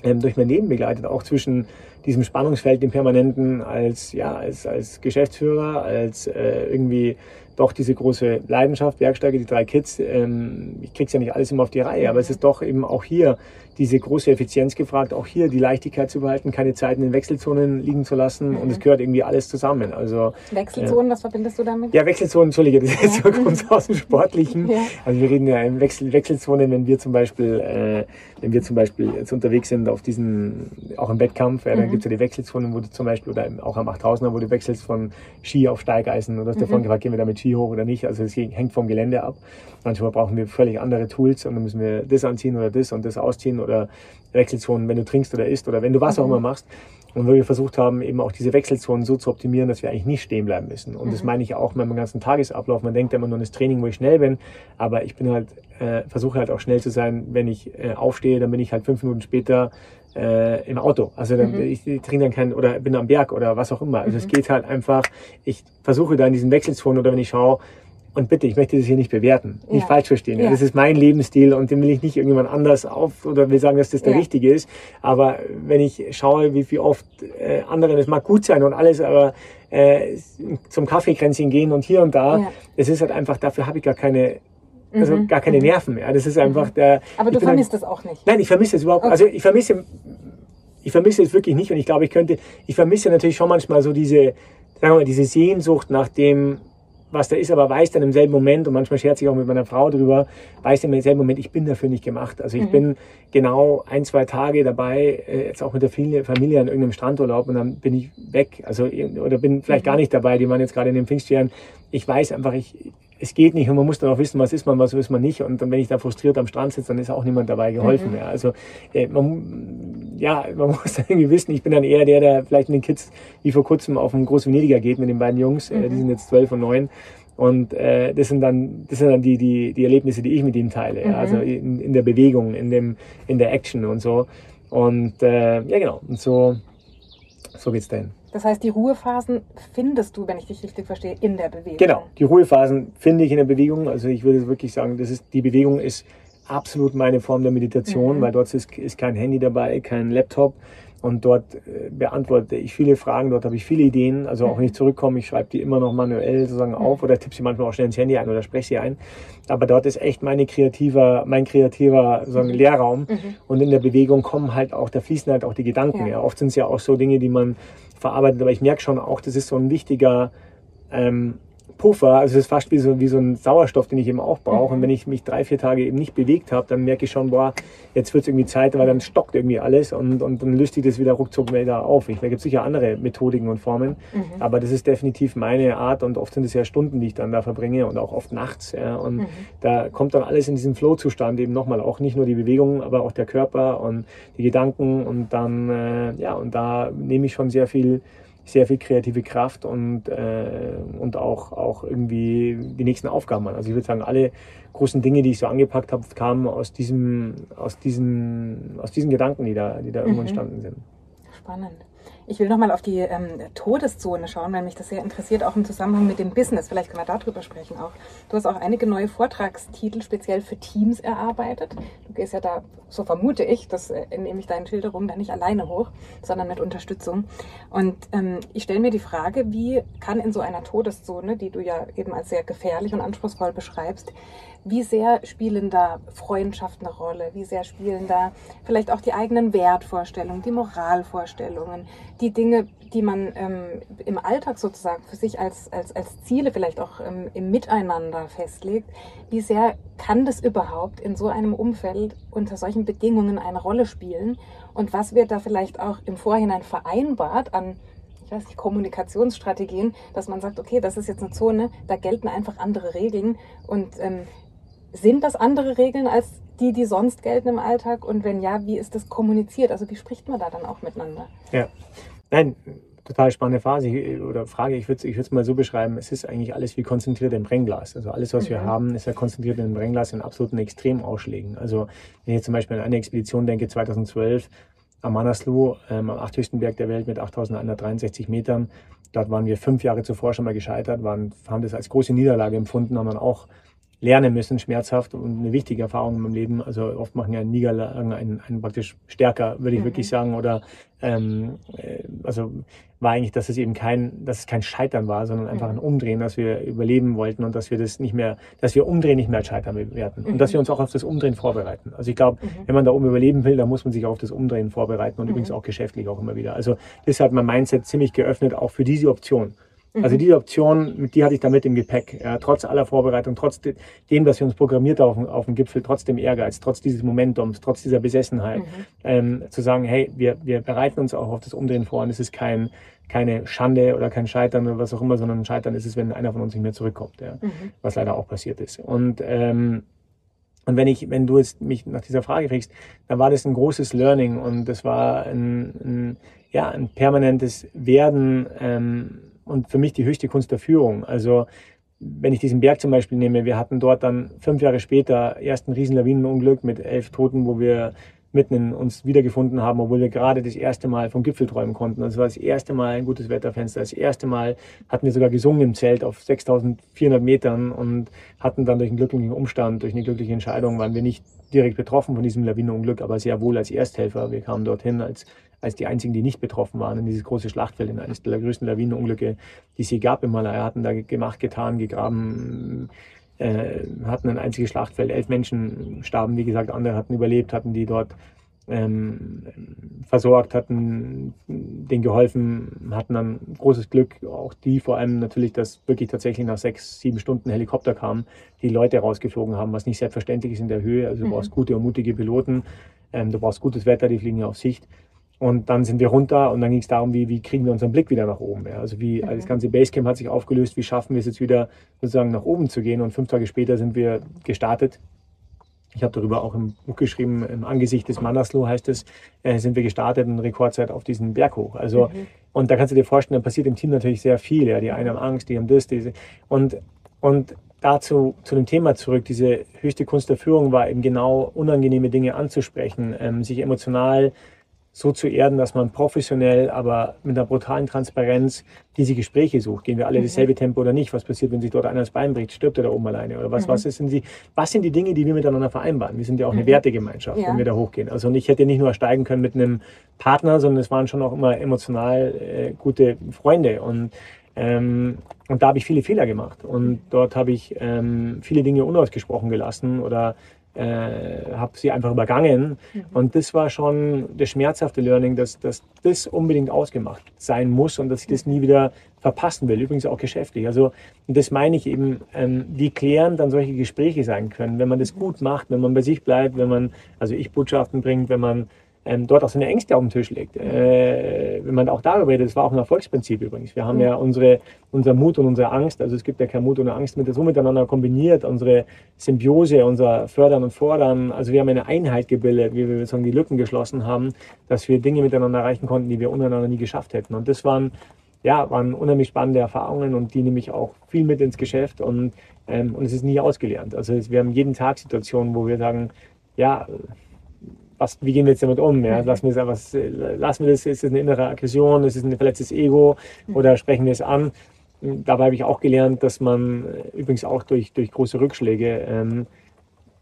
ähm, durch mein Leben begleitet, auch zwischen diesem Spannungsfeld, dem permanenten, als, ja, als, als Geschäftsführer, als äh, irgendwie doch diese große Leidenschaft, Bergsteiger, die drei Kids. Ähm, ich krieg's ja nicht alles immer auf die Reihe, aber es ist doch eben auch hier diese große Effizienz gefragt, auch hier die Leichtigkeit zu behalten, keine Zeit in den Wechselzonen liegen zu lassen mhm. und es gehört irgendwie alles zusammen. Also Wechselzonen, äh, was verbindest du damit? Ja, Wechselzonen, Entschuldige, das ist ja. so kommt aus dem Sportlichen. Ja. Also wir reden ja in Wechsel, Wechselzonen, wenn wir zum Beispiel, äh, wenn wir zum Beispiel jetzt unterwegs sind auf diesen, auch im Wettkampf, ja, dann mhm. gibt's ja die Wechselzonen, wo du zum Beispiel, oder auch am 8000er, wo du wechselst von Ski auf Steigeisen oder hast mhm. davon gefragt, gehen wir damit Ski hoch oder nicht. Also es hängt vom Gelände ab. Manchmal brauchen wir völlig andere Tools und dann müssen wir das anziehen oder das und das ausziehen oder Wechselzonen, wenn du trinkst oder isst oder wenn du was mhm. auch immer machst. Und wo wir versucht haben, eben auch diese Wechselzonen so zu optimieren, dass wir eigentlich nicht stehen bleiben müssen. Und mhm. das meine ich auch mit meinem ganzen Tagesablauf. Man denkt immer nur an das Training, wo ich schnell bin, aber ich bin halt, äh, versuche halt auch schnell zu sein. Wenn ich äh, aufstehe, dann bin ich halt fünf Minuten später äh, im Auto. Also dann, mhm. ich, ich trinke dann kein oder bin am Berg oder was auch immer. Also mhm. es geht halt einfach, ich versuche da in diesen Wechselzonen oder wenn ich schaue, und bitte, ich möchte das hier nicht bewerten, nicht ja. falsch verstehen. Ja. Das ist mein Lebensstil und den will ich nicht irgendjemand anders auf oder will sagen, dass das der ja. richtige ist. Aber wenn ich schaue, wie, wie oft äh, andere, das mag gut sein und alles, aber äh, zum Kaffeekränzchen gehen und hier und da, es ist halt einfach, dafür habe ich gar keine also mhm. gar keine mhm. Nerven mehr. Das ist einfach mhm. der. Aber du vermisst das auch nicht. Nein, ich vermisse es überhaupt. Okay. Also ich vermisse, ich vermisse es wirklich nicht und ich glaube, ich könnte, ich vermisse natürlich schon manchmal so diese, sagen wir mal, diese Sehnsucht nach dem, was da ist, aber weiß dann im selben Moment, und manchmal scherze ich auch mit meiner Frau drüber, weiß dann im selben Moment, ich bin dafür nicht gemacht. Also ich mhm. bin genau ein, zwei Tage dabei, äh, jetzt auch mit der Familie, Familie an irgendeinem Strandurlaub und dann bin ich weg. Also, oder bin vielleicht mhm. gar nicht dabei, die waren jetzt gerade in den Pfingstferien. Ich weiß einfach, ich, es geht nicht und man muss dann auch wissen, was ist man, was ist man nicht. Und dann, wenn ich da frustriert am Strand sitze, dann ist auch niemand dabei geholfen. Mhm. Ja. Also äh, man, ja, man (laughs) muss irgendwie wissen, ich bin dann eher der, der vielleicht mit den Kids wie vor kurzem auf einen großen Venediger geht mit den beiden Jungs. Mhm. Äh, die mhm. sind jetzt zwölf und neun. Und äh, das sind dann, das sind dann die, die, die Erlebnisse, die ich mit ihnen teile. Mhm. Ja. Also in, in der Bewegung, in, dem, in der Action und so. Und äh, ja, genau. Und so, so geht's dann. Das heißt, die Ruhephasen findest du, wenn ich dich richtig verstehe, in der Bewegung. Genau, die Ruhephasen finde ich in der Bewegung. Also ich würde wirklich sagen, das ist, die Bewegung ist absolut meine Form der Meditation, mhm. weil dort ist, ist kein Handy dabei, kein Laptop. Und dort äh, beantworte ich viele Fragen, dort habe ich viele Ideen. Also auch wenn ich zurückkomme, ich schreibe die immer noch manuell sozusagen auf oder tippe sie manchmal auch schnell ins Handy ein oder spreche sie ein. Aber dort ist echt meine kreativer, mein kreativer sozusagen Lehrraum. Mhm. Und in der Bewegung kommen halt auch, da fließen halt auch die Gedanken. Ja. ja. Oft sind es ja auch so Dinge, die man verarbeitet, aber ich merke schon auch, das ist so ein wichtiger ähm, Puffer, also es ist fast wie so, wie so ein Sauerstoff, den ich eben auch brauche. Mhm. Und wenn ich mich drei, vier Tage eben nicht bewegt habe, dann merke ich schon, boah, jetzt wird es irgendwie Zeit, weil dann stockt irgendwie alles und, und dann löst sich das wieder ruckzuck wieder auf. Ich, da gibt sicher andere Methodiken und Formen, mhm. aber das ist definitiv meine Art und oft sind es ja Stunden, die ich dann da verbringe und auch oft nachts. Ja, und mhm. da kommt dann alles in diesen Flow-Zustand eben nochmal, auch nicht nur die Bewegung, aber auch der Körper und die Gedanken und dann, äh, ja, und da nehme ich schon sehr viel sehr viel kreative Kraft und, äh, und auch, auch irgendwie die nächsten Aufgaben an. Also ich würde sagen, alle großen Dinge, die ich so angepackt habe, kamen aus diesem, aus diesen, aus diesen Gedanken, die da, die da irgendwo mhm. entstanden sind. Spannend. Ich will nochmal auf die ähm, Todeszone schauen, weil mich das sehr interessiert, auch im Zusammenhang mit dem Business. Vielleicht können wir darüber sprechen auch. Du hast auch einige neue Vortragstitel speziell für Teams erarbeitet. Du gehst ja da, so vermute ich, das äh, nehme ich deinen Schilderungen da nicht alleine hoch, sondern mit Unterstützung. Und ähm, ich stelle mir die Frage, wie kann in so einer Todeszone, die du ja eben als sehr gefährlich und anspruchsvoll beschreibst, wie sehr spielen da Freundschaften eine Rolle? Wie sehr spielen da vielleicht auch die eigenen Wertvorstellungen, die Moralvorstellungen, die Dinge, die man ähm, im Alltag sozusagen für sich als, als, als Ziele vielleicht auch ähm, im Miteinander festlegt? Wie sehr kann das überhaupt in so einem Umfeld unter solchen Bedingungen eine Rolle spielen? Und was wird da vielleicht auch im Vorhinein vereinbart an ich weiß nicht, Kommunikationsstrategien, dass man sagt, okay, das ist jetzt eine Zone, da gelten einfach andere Regeln und ähm, sind das andere Regeln als die, die sonst gelten im Alltag? Und wenn ja, wie ist das kommuniziert? Also wie spricht man da dann auch miteinander? Ja, nein, total spannende Phase oder Frage. Ich würde ich es mal so beschreiben, es ist eigentlich alles wie konzentriert im Brennglas. Also alles, was mhm. wir haben, ist ja konzentriert im Brennglas in absoluten Extremausschlägen. Also wenn ich zum Beispiel an eine Expedition denke, 2012 am Manaslu, ähm, am achthöchsten Berg der Welt mit 8163 Metern, dort waren wir fünf Jahre zuvor schon mal gescheitert, waren, haben das als große Niederlage empfunden, haben dann auch lernen müssen, schmerzhaft und eine wichtige Erfahrung in meinem Leben. Also oft machen ja Niederlagen einen, einen praktisch stärker, würde ich mhm. wirklich sagen. Oder ähm, äh, also war eigentlich, dass es eben kein, dass es kein Scheitern war, sondern einfach ein Umdrehen, dass wir überleben wollten und dass wir das nicht mehr, dass wir Umdrehen nicht mehr als Scheitern bewerten mhm. und dass wir uns auch auf das Umdrehen vorbereiten. Also ich glaube, mhm. wenn man da oben überleben will, dann muss man sich auch auf das Umdrehen vorbereiten und mhm. übrigens auch geschäftlich auch immer wieder. Also das hat mein Mindset ziemlich geöffnet, auch für diese Option. Also mhm. diese Option, die hatte ich damit im Gepäck. Ja, trotz aller Vorbereitung, trotz dem, dass wir uns programmiert haben auf, auf dem Gipfel, trotz dem Ehrgeiz, trotz dieses Momentums, trotz dieser Besessenheit, mhm. ähm, zu sagen, hey, wir, wir bereiten uns auch auf das Umdrehen vor und es ist kein, keine Schande oder kein Scheitern oder was auch immer, sondern ein Scheitern ist es, wenn einer von uns nicht mehr zurückkommt, ja, mhm. was leider auch passiert ist. Und ähm, und wenn ich, wenn du jetzt mich nach dieser Frage kriegst, dann war das ein großes Learning und das war ein, ein ja, ein permanentes Werden ähm, und für mich die höchste Kunst der Führung. Also wenn ich diesen Berg zum Beispiel nehme, wir hatten dort dann fünf Jahre später erst ein Riesenlawinenunglück mit elf Toten, wo wir mitten in uns wiedergefunden haben, obwohl wir gerade das erste Mal vom Gipfel träumen konnten. Das war das erste Mal ein gutes Wetterfenster. Das erste Mal hatten wir sogar gesungen im Zelt auf 6400 Metern und hatten dann durch einen glücklichen Umstand, durch eine glückliche Entscheidung, waren wir nicht direkt betroffen von diesem Lawinenunglück, aber sehr wohl als Ersthelfer. Wir kamen dorthin als als die einzigen, die nicht betroffen waren in dieses große Schlachtfeld, in eines der größten Lawinenunglücke, die es je gab im Malaya, hatten da gemacht, getan, gegraben, äh, hatten ein einziges Schlachtfeld. Elf Menschen starben, wie gesagt, andere hatten überlebt, hatten die dort ähm, versorgt, hatten denen geholfen, hatten dann großes Glück, auch die vor allem natürlich, dass wirklich tatsächlich nach sechs, sieben Stunden Helikopter kamen, die Leute rausgeflogen haben, was nicht selbstverständlich ist in der Höhe. Also du mhm. brauchst gute und mutige Piloten, ähm, du brauchst gutes Wetter, die fliegen ja auf Sicht. Und dann sind wir runter und dann ging es darum, wie, wie kriegen wir unseren Blick wieder nach oben. Ja? Also wie mhm. das ganze Basecamp hat sich aufgelöst, wie schaffen wir es jetzt wieder sozusagen nach oben zu gehen. Und fünf Tage später sind wir gestartet. Ich habe darüber auch im Buch geschrieben, im Angesicht des Manaslu heißt es, äh, sind wir gestartet in Rekordzeit auf diesen Berg hoch. Also, mhm. und da kannst du dir vorstellen, da passiert im Team natürlich sehr viel. Ja? Die einen haben Angst, die haben das, diese. Und, und dazu, zu dem Thema zurück, diese höchste Kunst der Führung war eben genau unangenehme Dinge anzusprechen, ähm, sich emotional so zu erden, dass man professionell, aber mit einer brutalen Transparenz diese Gespräche sucht. Gehen wir alle mhm. dasselbe Tempo oder nicht? Was passiert, wenn sich dort einer das Bein bricht? Stirbt er da oben alleine? Oder was, mhm. was, sind die, was sind die Dinge, die wir miteinander vereinbaren? Wir sind ja auch eine mhm. Wertegemeinschaft, ja. wenn wir da hochgehen. Also ich hätte nicht nur steigen können mit einem Partner, sondern es waren schon auch immer emotional äh, gute Freunde. Und ähm, und da habe ich viele Fehler gemacht. Und dort habe ich ähm, viele Dinge unausgesprochen gelassen oder äh, habe sie einfach übergangen. Mhm. Und das war schon das schmerzhafte Learning, dass, dass das unbedingt ausgemacht sein muss und dass ich das nie wieder verpassen will, übrigens auch geschäftlich. Also das meine ich eben, ähm, wie klärend dann solche Gespräche sein können, wenn man das gut macht, wenn man bei sich bleibt, wenn man, also ich Botschaften bringt, wenn man ähm, dort auch seine Ängste auf den Tisch legt. Äh, wenn man auch darüber redet, das war auch ein Erfolgsprinzip übrigens. Wir haben ja unsere, unser Mut und unsere Angst, also es gibt ja kein Mut ohne Angst, mit so miteinander kombiniert, unsere Symbiose, unser Fördern und Fordern. Also wir haben eine Einheit gebildet, wie wir sozusagen die Lücken geschlossen haben, dass wir Dinge miteinander erreichen konnten, die wir untereinander nie geschafft hätten. Und das waren ja, waren unheimlich spannende Erfahrungen und die nehme ich auch viel mit ins Geschäft und, ähm, und es ist nie ausgelernt. Also wir haben jeden Tag Situationen, wo wir sagen, ja, was, wie gehen wir jetzt damit um? Ja? Mhm. Lassen, wir das, was, lassen wir das, ist es eine innere Aggression, ist es ein verletztes Ego mhm. oder sprechen wir es an? Dabei habe ich auch gelernt, dass man äh, übrigens auch durch, durch große Rückschläge ähm,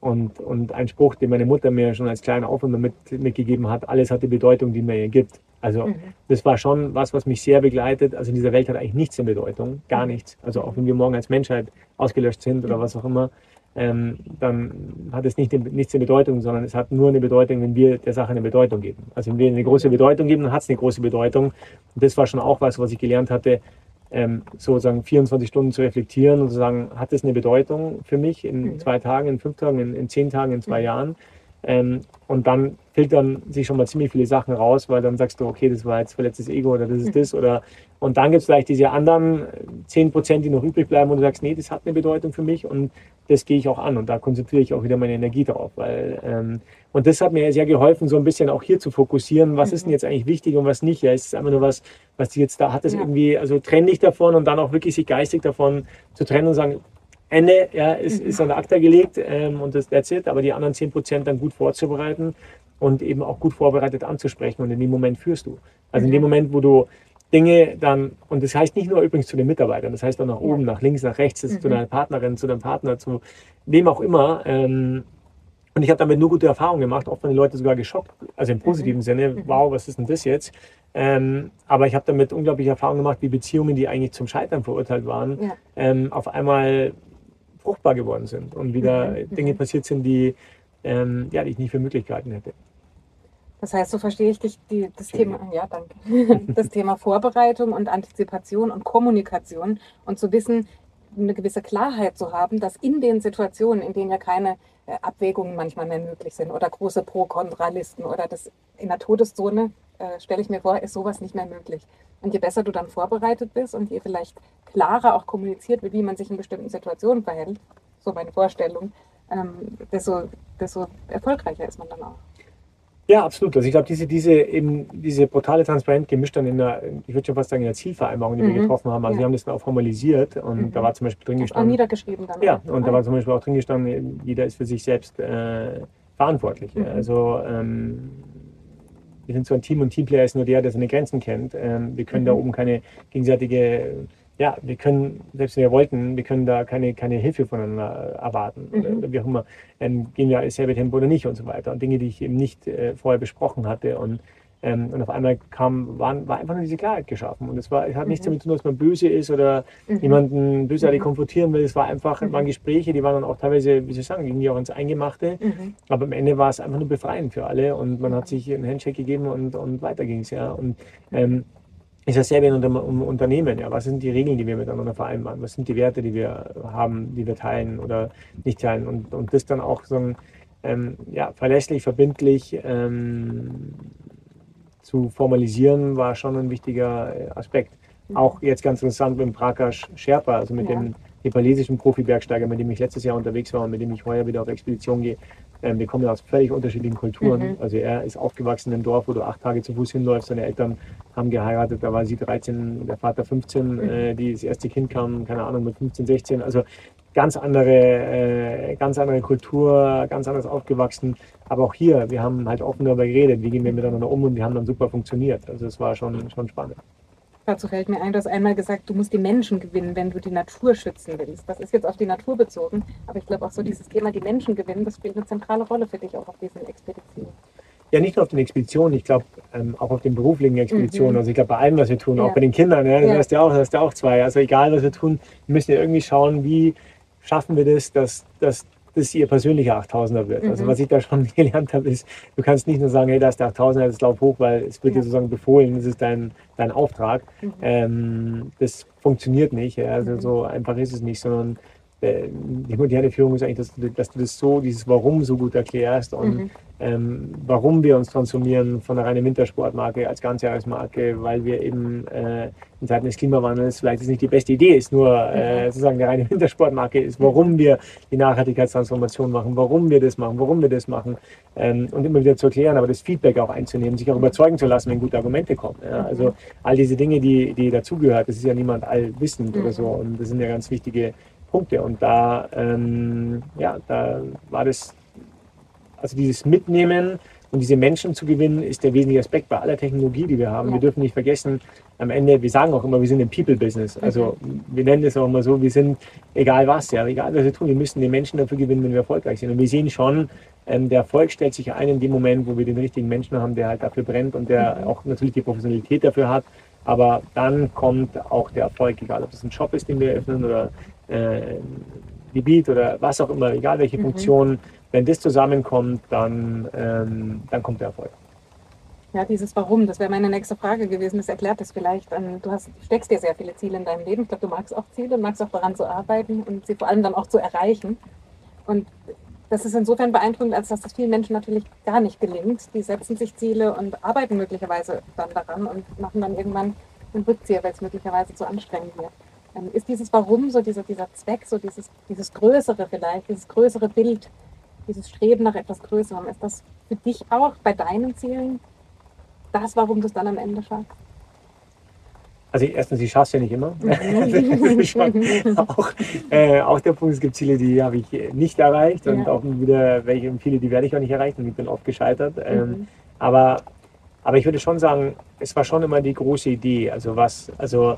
und, und ein Spruch, den meine Mutter mir schon als kleiner Aufwand mit, mitgegeben hat, alles hat die Bedeutung, die man ihr gibt. Also mhm. das war schon was, was mich sehr begleitet. Also in dieser Welt hat eigentlich nichts in Bedeutung, gar mhm. nichts. Also auch wenn wir morgen als Menschheit ausgelöscht sind oder was auch immer, ähm, dann hat es nicht, nichts in Bedeutung, sondern es hat nur eine Bedeutung, wenn wir der Sache eine Bedeutung geben. Also wenn wir eine große Bedeutung geben, dann hat es eine große Bedeutung. Und das war schon auch was, was ich gelernt hatte, ähm, sozusagen 24 Stunden zu reflektieren und zu sagen, hat es eine Bedeutung für mich in mhm. zwei Tagen, in fünf Tagen, in, in zehn Tagen, in zwei mhm. Jahren? Ähm, und dann filtern sich schon mal ziemlich viele Sachen raus, weil dann sagst du, okay, das war jetzt verletztes Ego oder das ist das oder und dann gibt es vielleicht diese anderen 10 Prozent, die noch übrig bleiben und du sagst, nee, das hat eine Bedeutung für mich und das gehe ich auch an und da konzentriere ich auch wieder meine Energie drauf, weil ähm, und das hat mir sehr geholfen, so ein bisschen auch hier zu fokussieren, was mhm. ist denn jetzt eigentlich wichtig und was nicht. Ja, es ist einfach nur was, was die jetzt da hat, das ja. irgendwie, also trenn dich davon und dann auch wirklich sich geistig davon zu trennen und sagen, Ende ja, ist, mhm. ist an der Akta gelegt ähm, und das that's it. Aber die anderen 10 Prozent dann gut vorzubereiten und eben auch gut vorbereitet anzusprechen und in dem Moment führst du. Also in dem mhm. Moment, wo du Dinge dann, und das heißt nicht nur übrigens zu den Mitarbeitern, das heißt auch nach oben, Ja. nach links, nach rechts, ist zu Mhm. deiner Partnerin, zu deinem Partner, zu wem auch immer. Ähm, und ich habe damit nur gute Erfahrungen gemacht, oft waren die Leute sogar geschockt, also im positiven Sinne, Mhm. wow, was ist denn das jetzt? Ähm, aber ich habe damit unglaubliche Erfahrungen gemacht, wie Beziehungen, die eigentlich zum Scheitern verurteilt waren, Ja. ähm, auf einmal fruchtbar geworden sind und wieder Mhm. Dinge passiert sind, die, ähm, ja, die ich nicht für möglich gehalten hätte. Das heißt, so verstehe ich dich, die, das Schön. Thema, ja, danke. (laughs) Das Thema Vorbereitung und Antizipation und Kommunikation und zu wissen, eine gewisse Klarheit zu haben, dass in den Situationen, in denen ja keine äh, Abwägungen manchmal mehr möglich sind oder große Pro-Kontra-Listen oder das in der Todeszone, äh, stelle ich mir vor, ist sowas nicht mehr möglich. Und je besser du dann vorbereitet bist und je vielleicht klarer auch kommuniziert wird, wie man sich in bestimmten Situationen verhält, so meine Vorstellung, ähm, desto, desto erfolgreicher ist man dann auch. Ja, absolut. Also ich glaube, diese, diese, eben, diese brutale Transparenz gemischt dann in der, ich würde schon fast sagen, in der Zielvereinbarung, die wir Mhm. getroffen haben. Also Ja. wir haben das dann auch formalisiert und Mhm. da war zum Beispiel drin Auch gestanden. niedergeschrieben dann. Ja, und da war zum Beispiel auch drin gestanden, jeder ist für sich selbst äh, verantwortlich. Mhm. Also ähm, wir sind so ein Team und Teamplayer ist nur der, der seine Grenzen kennt. Ähm, wir können Mhm. da oben keine gegenseitige, ja, wir können, selbst wenn wir wollten, wir können da keine, keine Hilfe voneinander erwarten. Mhm. Oder, wie auch immer, ähm, gehen wir dasselbe Tempo oder nicht und so weiter. Und Dinge, die ich eben nicht äh, vorher besprochen hatte. Und, ähm, und auf einmal kam, waren, war einfach nur diese Klarheit geschaffen. Und es war, es hat nichts Mhm. damit zu tun, dass man böse ist oder Mhm. jemanden bösartig Mhm. konfrontieren will. Es war einfach, Mhm. waren Gespräche, die waren dann auch teilweise, wie soll ich sagen, irgendwie auch ins Eingemachte. Mhm. Aber am Ende war es einfach nur befreiend für alle und man hat sich einen Handshake gegeben und, und weiter ging es. Ja. Und ähm, ist dasselbe in unserem um Unternehmen. Ja. Was sind die Regeln, die wir miteinander vereinbaren? Was sind die Werte, die wir haben, die wir teilen oder nicht teilen? Und, und das dann auch so ein, ähm, ja, verlässlich, verbindlich ähm, zu formalisieren, war schon ein wichtiger äh, Aspekt. Mhm. Auch jetzt ganz interessant mit dem Prakash Sherpa, also mit Ja. dem nepalesischen Profi-Bergsteiger, mit dem ich letztes Jahr unterwegs war und mit dem ich heuer wieder auf Expedition gehe. Ähm, wir kommen ja aus völlig unterschiedlichen Kulturen. Mhm. Also er ist aufgewachsen in einem Dorf, wo du acht Tage zu Fuß hinläufst. Seine Eltern haben geheiratet, da war sie 13, der Vater 15, Mhm. äh, die, das erste Kind kam, keine Ahnung, mit 15, 16. Also ganz andere, äh, ganz andere Kultur, ganz anders aufgewachsen. Aber auch hier, wir haben halt offen darüber geredet, wie gehen wir miteinander um und wir haben dann super funktioniert. Also es war schon, schon spannend. Dazu fällt mir ein, du hast einmal gesagt, du musst die Menschen gewinnen, wenn du die Natur schützen willst. Das ist jetzt auf die Natur bezogen, aber ich glaube auch so dieses Thema, die Menschen gewinnen, das spielt eine zentrale Rolle für dich auch auf diesen Expeditionen. Ja, nicht nur auf den Expeditionen, ich glaube ähm, auch auf den beruflichen Expeditionen. Mhm. Also ich glaube bei allem, was wir tun, Ja. auch bei den Kindern, ja, das Ja. hast du ja auch, das hast du auch zwei. Also egal, was wir tun, wir müssen ja irgendwie schauen, wie schaffen wir das, dass, dass das ihr persönlicher 8000er wird. Also Mhm. was ich da schon (laughs) gelernt habe, ist, du kannst nicht nur sagen, hey, da ist der 8000er, jetzt lauf hoch, weil es wird Ja. dir sozusagen befohlen, das ist dein, dein Auftrag. Mhm. Ähm, das funktioniert nicht. Ja. Also Mhm. so einfach ist es nicht, sondern äh, die moderne Führung ist eigentlich, dass du, dass du das so, dieses Warum so gut erklärst und Mhm. Ähm, warum wir uns transformieren von einer reinen Wintersportmarke als Ganzjahresmarke, weil wir eben äh, in Zeiten des Klimawandels vielleicht es nicht die beste Idee ist, nur äh, Mhm. sozusagen eine reine Wintersportmarke ist, warum wir die Nachhaltigkeitstransformation machen, warum wir das machen, warum wir das machen ähm, und immer wieder zu erklären, aber das Feedback auch einzunehmen, sich auch überzeugen zu lassen, wenn gute Argumente kommen. Ja? Also all diese Dinge, die, die dazugehört, das ist ja niemand allwissend Mhm. oder so und das sind ja ganz wichtige Punkte und da, ähm, ja, da war das also dieses Mitnehmen und diese Menschen zu gewinnen, ist der wesentliche Aspekt bei aller Technologie, die wir haben. Ja. Wir dürfen nicht vergessen, am Ende, wir sagen auch immer, wir sind im People-Business. Also wir nennen es auch immer so, wir sind, egal was, ja, egal was wir tun, wir müssen den Menschen dafür gewinnen, wenn wir erfolgreich sind. Und wir sehen schon, ähm, der Erfolg stellt sich ein in dem Moment, wo wir den richtigen Menschen haben, der halt dafür brennt und der Mhm. auch natürlich die Professionalität dafür hat. Aber dann kommt auch der Erfolg, egal ob das ein Shop ist, den wir eröffnen oder äh, ein Gebiet oder was auch immer, egal welche Mhm. Wenn das zusammenkommt, dann, ähm, dann kommt der Erfolg. Ja, dieses Warum, das wäre meine nächste Frage gewesen. Das erklärt es vielleicht. Ähm, Du hast, steckst dir sehr viele Ziele in deinem Leben. Ich glaube, du magst auch Ziele und magst auch daran zu arbeiten und sie vor allem dann auch zu erreichen. Und das ist insofern beeindruckend, als dass das vielen Menschen natürlich gar nicht gelingt. Die setzen sich Ziele und arbeiten möglicherweise dann daran und machen dann irgendwann einen Rückzieher, weil es möglicherweise zu anstrengend wird. Ähm, Ist dieses Warum, so dieser, dieser Zweck, so dieses, dieses Größere vielleicht, dieses größere Bild, dieses Streben nach etwas Größerem, ist das für dich auch bei deinen Zielen das, warum du es dann am Ende schaffst? Also erstens, ich schaffe es ja nicht immer. Mhm. (laughs) schon auch, äh, auch der Punkt, es gibt Ziele, die habe ich nicht erreicht und Ja. auch wieder welche, viele, die werde ich auch nicht erreichen und ich bin oft gescheitert. Ähm, Mhm. aber Aber ich würde schon sagen, es war schon immer die große Idee. Also was, also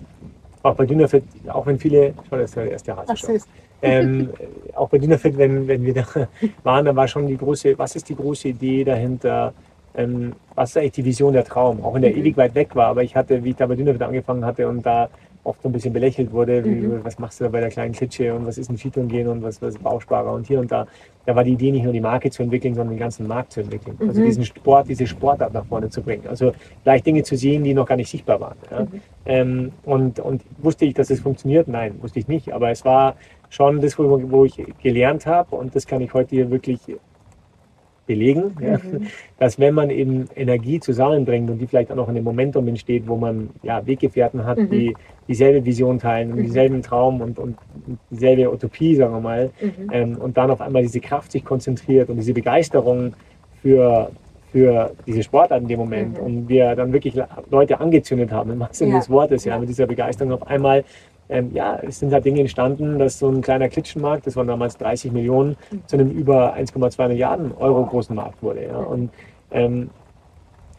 auch bei Dynafit, auch wenn viele, schon das ist der erste Hase schon. Ähm, auch bei Dynafit, wenn, wenn wir da (laughs) waren, da war schon die große, was ist die große Idee dahinter? Ähm, was ist eigentlich die Vision, der Traum? Auch wenn der mhm. ewig weit weg war, aber ich hatte, wie ich da bei Dynafit angefangen hatte und da oft so ein bisschen belächelt wurde, wie, mhm. was machst du da bei der kleinen Klitsche und was ist ein Skitouren gehen und was, was ist Bausparer und hier und da. Da war die Idee nicht nur die Marke zu entwickeln, sondern den ganzen Markt zu entwickeln. Also mhm. Also diesen Sport, diese Sportart nach vorne zu bringen. Also gleich Dinge zu sehen, die noch gar nicht sichtbar waren. Ja. Mhm. Ähm, und, und wusste ich, dass es funktioniert? Nein, wusste ich nicht. Aber es war schon das, wo, wo ich gelernt habe und das kann ich heute hier wirklich belegen, ja, mhm. dass wenn man eben Energie zusammenbringt und die vielleicht auch noch in einem Momentum entsteht, wo man ja, Weggefährten hat, mhm. die dieselbe Vision teilen und mhm. dieselben Traum und, und dieselbe Utopie, sagen wir mal, mhm. ähm, und dann auf einmal diese Kraft sich konzentriert und diese Begeisterung für, für diese Sportart in dem Moment mhm. und wir dann wirklich Leute angezündet haben, im Sinne ja. des Wortes, ja, mit dieser Begeisterung auf einmal ähm, ja, es sind halt Dinge entstanden, dass so ein kleiner Klitschenmarkt, das waren damals 30 Millionen, zu einem über 1,2 Milliarden Euro großen Markt wurde. Ja. Und, ähm,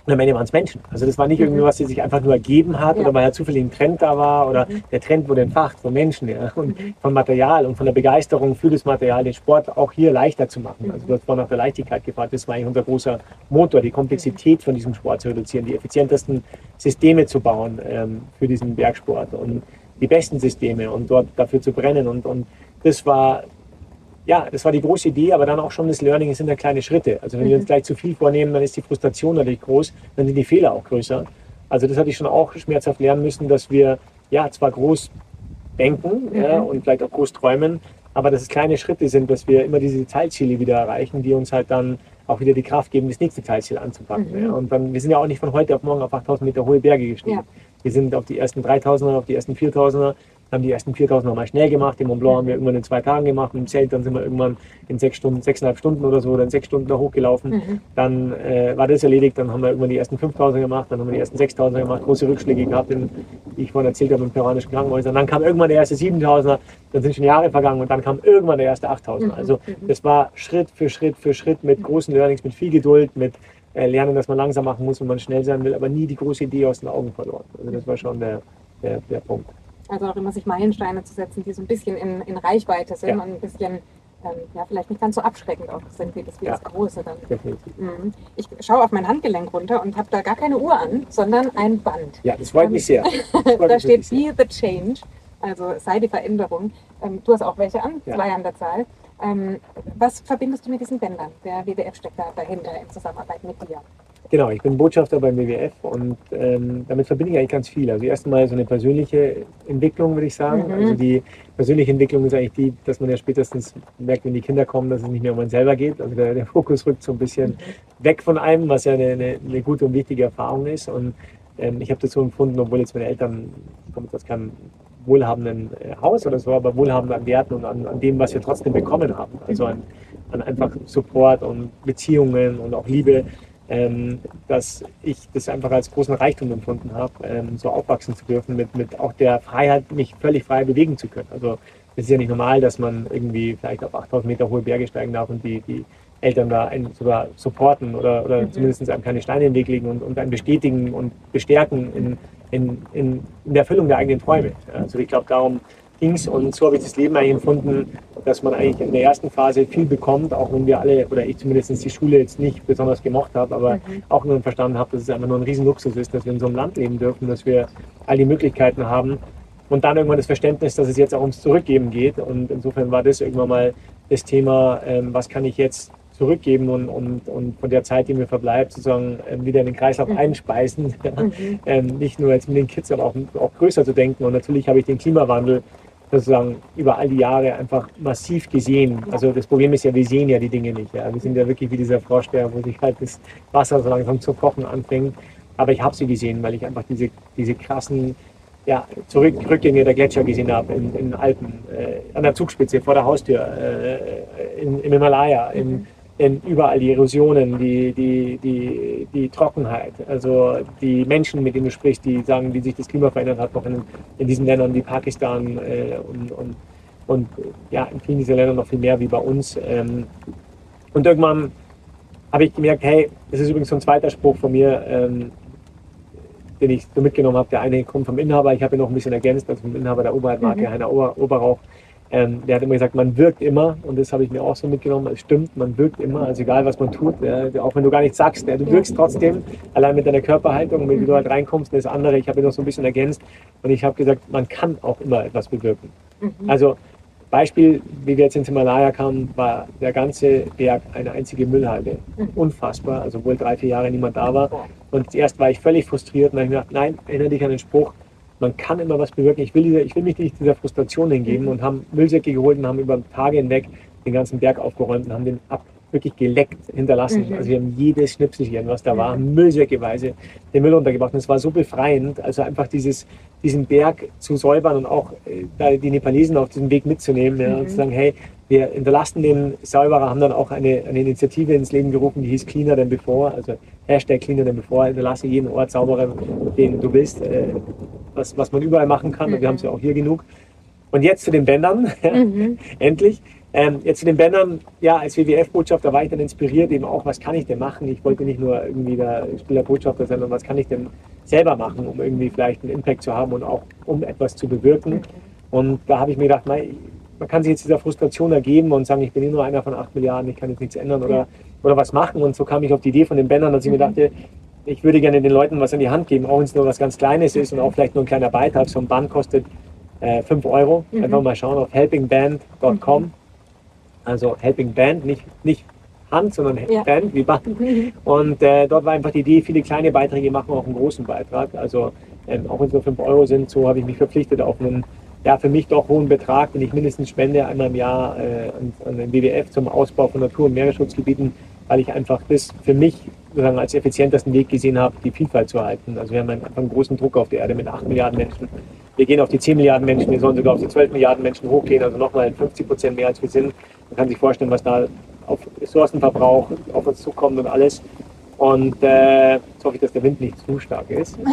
und am Ende waren es Menschen. Also das war nicht irgendwie was, das sich einfach nur ergeben hat ja. oder weil ja zufällig ein Trend da war oder mhm. der Trend wurde entfacht von Menschen ja, und mhm. von Material und von der Begeisterung für das Material, den Sport auch hier leichter zu machen. Also du hast vorhin nach der Leichtigkeit gefragt, das war eigentlich unser großer Motor, die Komplexität von diesem Sport zu reduzieren, die effizientesten Systeme zu bauen ähm, für diesen Bergsport. Und die besten Systeme und dort dafür zu brennen. Und, und das war, ja, das war die große Idee, aber dann auch schon das Learning, es sind ja kleine Schritte. Also wenn mhm. wir uns gleich zu viel vornehmen, dann ist die Frustration natürlich groß, dann sind die Fehler auch größer. Also das hatte ich schon auch schmerzhaft lernen müssen, dass wir ja zwar groß denken mhm. ja, und vielleicht auch groß träumen, aber dass es kleine Schritte sind, dass wir immer diese Teilziele wieder erreichen, die uns halt dann auch wieder die Kraft geben, das nächste Teilziel anzupacken. Mhm. Ja. Und dann, wir sind ja auch nicht von heute auf morgen auf 8000 Meter hohe Berge gestiegen. Ja. Wir sind auf die ersten 3000er, auf die ersten 4000er, haben die ersten 4000 mal schnell gemacht. Den Mont Blanc haben wir irgendwann in zwei Tagen gemacht. Im Zelt dann sind wir irgendwann in sechs Stunden, sechseinhalb Stunden oder so, dann sechs Stunden da hochgelaufen. Mhm. Dann äh, war das erledigt. Dann haben wir irgendwann die ersten 5000 gemacht. Dann haben wir die ersten 6000 gemacht. Große Rückschläge gehabt, in, wie ich vorhin erzählt habe, im peruanischen Krankenhaus. Dann kam irgendwann der erste 7000er. Dann sind schon Jahre vergangen und dann kam irgendwann der erste 8000er. Mhm. Also mhm. das war Schritt für Schritt für Schritt mit großen Learnings, mit viel Geduld, mit lernen, dass man langsam machen muss, wenn man schnell sein will, aber nie die große Idee aus den Augen verloren. Also das war schon der, der, der Punkt. Also auch immer sich Meilensteine zu setzen, die so ein bisschen in, in Reichweite sind ja. und ein bisschen ähm, ja, vielleicht nicht ganz so abschreckend auch sind wie das, wie ja. das Große dann. Mhm. Ich schaue auf mein Handgelenk runter und habe da gar keine Uhr an, sondern ein Band. Ja, das freut mich sehr. (laughs) Freut da steht Be the Change, also sei die Veränderung. Ähm, du hast auch welche an, ja. zwei an der Zahl. Ähm, was verbindest du mit diesen Bändern? Der WWF steckt da dahinter in Zusammenarbeit mit dir. Genau, ich bin Botschafter beim WWF und ähm, damit verbinde ich eigentlich ganz viel. Also erstmal so eine persönliche Entwicklung, würde ich sagen. Mhm. Also die persönliche Entwicklung ist eigentlich die, dass man ja spätestens merkt, wenn die Kinder kommen, dass es nicht mehr um einen selber geht. Also der, der Fokus rückt so ein bisschen mhm. weg von einem, was ja eine, eine, eine, gute und wichtige Erfahrung ist. Und ähm, ich habe das so empfunden, obwohl jetzt meine Eltern, ich komme aus keinem wohlhabenden äh, Haus oder so, aber wohlhabend an Werten und an, an dem, was wir trotzdem bekommen haben. Also an, an einfach Support und Beziehungen und auch Liebe ähm, dass ich das einfach als großen Reichtum empfunden habe, ähm, so aufwachsen zu dürfen, mit, mit auch der Freiheit, mich völlig frei bewegen zu können. Also es ist ja nicht normal, dass man irgendwie vielleicht auf 8000 Meter hohe Berge steigen darf und die, die Eltern da einen sogar supporten oder, oder mhm. zumindest einem keine Steine in den Weg legen und, und einen bestätigen und bestärken in, in, in, in der Erfüllung der eigenen Träume. Also ich glaube, darum ging's und so habe ich das Leben eigentlich empfunden, dass man eigentlich in der ersten Phase viel bekommt, auch wenn wir alle, oder ich zumindest die Schule jetzt nicht besonders gemocht habe, aber mhm. auch nur verstanden habe, dass es einfach nur ein Riesenluxus ist, dass wir in so einem Land leben dürfen, dass wir all die Möglichkeiten haben und dann irgendwann das Verständnis, dass es jetzt auch ums Zurückgeben geht und insofern war das irgendwann mal das Thema, ähm, was kann ich jetzt zurückgeben und, und, und von der Zeit, die mir verbleibt, sozusagen ähm, wieder in den Kreislauf mhm. einspeisen. (laughs) Mhm. ähm, nicht nur jetzt mit den Kids, aber auch, auch größer zu denken. Und natürlich habe ich den Klimawandel sozusagen über all die Jahre einfach massiv gesehen. Also das Problem ist ja, wir sehen ja die Dinge nicht. Ja. Wir sind ja wirklich wie dieser Frosch, der, wo sich halt das Wasser so langsam zu kochen anfängt. Aber ich habe sie gesehen, weil ich einfach diese, diese krassen ja, Zurück, Rückgänge der Gletscher gesehen habe in, in Alpen, äh, an der Zugspitze, vor der Haustür, äh, in, im Himalaya, mhm in überall die Erosionen, die, die, die, die Trockenheit. Also die Menschen, mit denen du sprichst, die sagen, wie sich das Klima verändert hat, noch in, in diesen Ländern wie Pakistan äh, und, und, und ja, in vielen dieser Länder noch viel mehr wie bei uns. Ähm, und irgendwann habe ich gemerkt, hey, das ist übrigens so ein zweiter Spruch von mir, ähm, den ich so mitgenommen habe. Der eine kommt vom Inhaber, ich habe ihn noch ein bisschen ergänzt, also vom Inhaber der Oberhaltmarke, mhm. Heiner Ober, Oberrauch. Ähm, der hat immer gesagt, man wirkt immer und das habe ich mir auch so mitgenommen. Es stimmt, man wirkt immer, also egal was man tut, ja, auch wenn du gar nichts sagst, ja, du wirkst trotzdem, allein mit deiner Körperhaltung, wenn du halt reinkommst, das andere, ich habe noch so ein bisschen ergänzt und ich habe gesagt, man kann auch immer etwas bewirken. Mhm. Also Beispiel, wie wir jetzt ins Himalaya kamen, war der ganze Berg eine einzige Müllhalde. Mhm. Unfassbar, also wohl drei, vier Jahre niemand da war. Und erst war ich völlig frustriert und habe gedacht, nein, erinnere dich an den Spruch, man kann immer was bewirken. Ich will, diese, ich will mich nicht dieser Frustration hingeben mhm. und haben Müllsäcke geholt und haben über Tage hinweg den ganzen Berg aufgeräumt und haben den ab, wirklich geleckt hinterlassen. Mhm. Also wir haben jedes Schnipselchen, was da war, mhm. müllsäckeweise den Müll untergebracht. Und es war so befreiend, also einfach dieses, diesen Berg zu säubern und auch äh, die Nepalesen auf diesem Weg mitzunehmen ja, mhm. und zu sagen, hey, wir hinterlassen den Säuberer, haben dann auch eine, eine Initiative ins Leben gerufen, die hieß Cleaner than Before, also Hashtag Cleaner than Before, hinterlasse jeden Ort sauberer, den du willst, äh, was, was man überall machen kann. Und wir haben es ja auch hier genug. Und jetzt zu den Bändern, (laughs) mhm. endlich. Ähm, jetzt zu den Bändern, ja, als WWF-Botschafter war ich dann inspiriert, eben auch, was kann ich denn machen? Ich wollte nicht nur irgendwie der Spielerbotschafter sein, sondern was kann ich denn selber machen, um irgendwie vielleicht einen Impact zu haben und auch um etwas zu bewirken. Und da habe ich mir gedacht, nein, man kann sich jetzt dieser Frustration ergeben und sagen, ich bin nur einer von acht Milliarden, ich kann jetzt nichts ändern oder, oder was machen. Und so kam ich auf die Idee von den Bändern, dass ich mir mhm. dachte, ich würde gerne den Leuten was in die Hand geben, auch wenn es nur was ganz Kleines ist und auch vielleicht nur ein kleiner Beitrag. So ein Band kostet äh, 5 Euro. Mhm. Einfach mal schauen auf helpingband.com. Also Helping Band, nicht, nicht Hand, sondern ja. Band wie Band. Mhm. Und äh, dort war einfach die Idee, viele kleine Beiträge machen auch einen großen Beitrag. Also ähm, auch wenn es nur 5 Euro sind, so habe ich mich verpflichtet auf einen ja, für mich doch hohen Betrag, den ich mindestens spende einmal im Jahr äh, an, an den WWF zum Ausbau von Natur- und Meeresschutzgebieten, weil ich einfach das für mich sozusagen als effizientesten Weg gesehen habe, die Vielfalt zu erhalten. Also wir haben einfach einen großen Druck auf der Erde mit 8 Milliarden Menschen. Wir gehen auf die 10 Milliarden Menschen, wir sollen sogar auf die 12 Milliarden Menschen hochgehen, also nochmal 50 Prozent mehr als wir sind. Man kann sich vorstellen, was da auf Ressourcenverbrauch auf uns zukommt und alles. Und äh, jetzt hoffe ich, dass der Wind nicht zu stark ist. (laughs)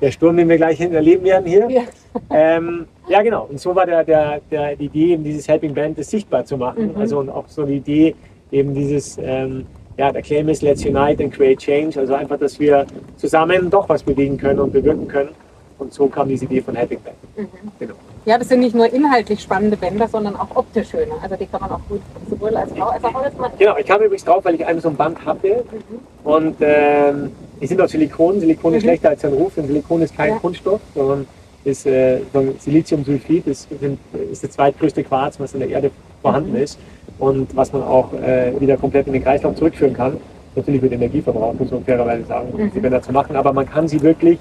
der Sturm, den wir gleich erleben werden hier. Ja, ähm, ja genau. Und so war der, der, der, die Idee, eben dieses Helping Band das sichtbar zu machen. Mhm. Also und auch so die Idee, eben dieses, ähm, ja, der Claim ist Let's Unite and Create Change. Also einfach, dass wir zusammen doch was bewegen können und bewirken können. Und so kam diese Idee von Helping Band. Mhm. Genau. Ja, das sind nicht nur inhaltlich spannende Bänder, sondern auch optisch schöne. Also die kann man auch gut sowohl als Frau als auch als Mann. Genau, ich kam übrigens drauf, weil ich einmal so ein Band hatte. Mhm. Und ähm, die sind aus Silikon. Silikon ist mhm. schlechter als sein Ruf, denn Silikon ist kein ja. Kunststoff, sondern ist äh, Siliziumsulfid. Sind, ist das zweitgrößte Quarz, was in der Erde vorhanden mhm. ist und was man auch äh, wieder komplett in den Kreislauf zurückführen kann. Natürlich mit Energieverbrauch, muss man fairerweise sagen, um mhm. die Bänder zu machen, aber man kann sie wirklich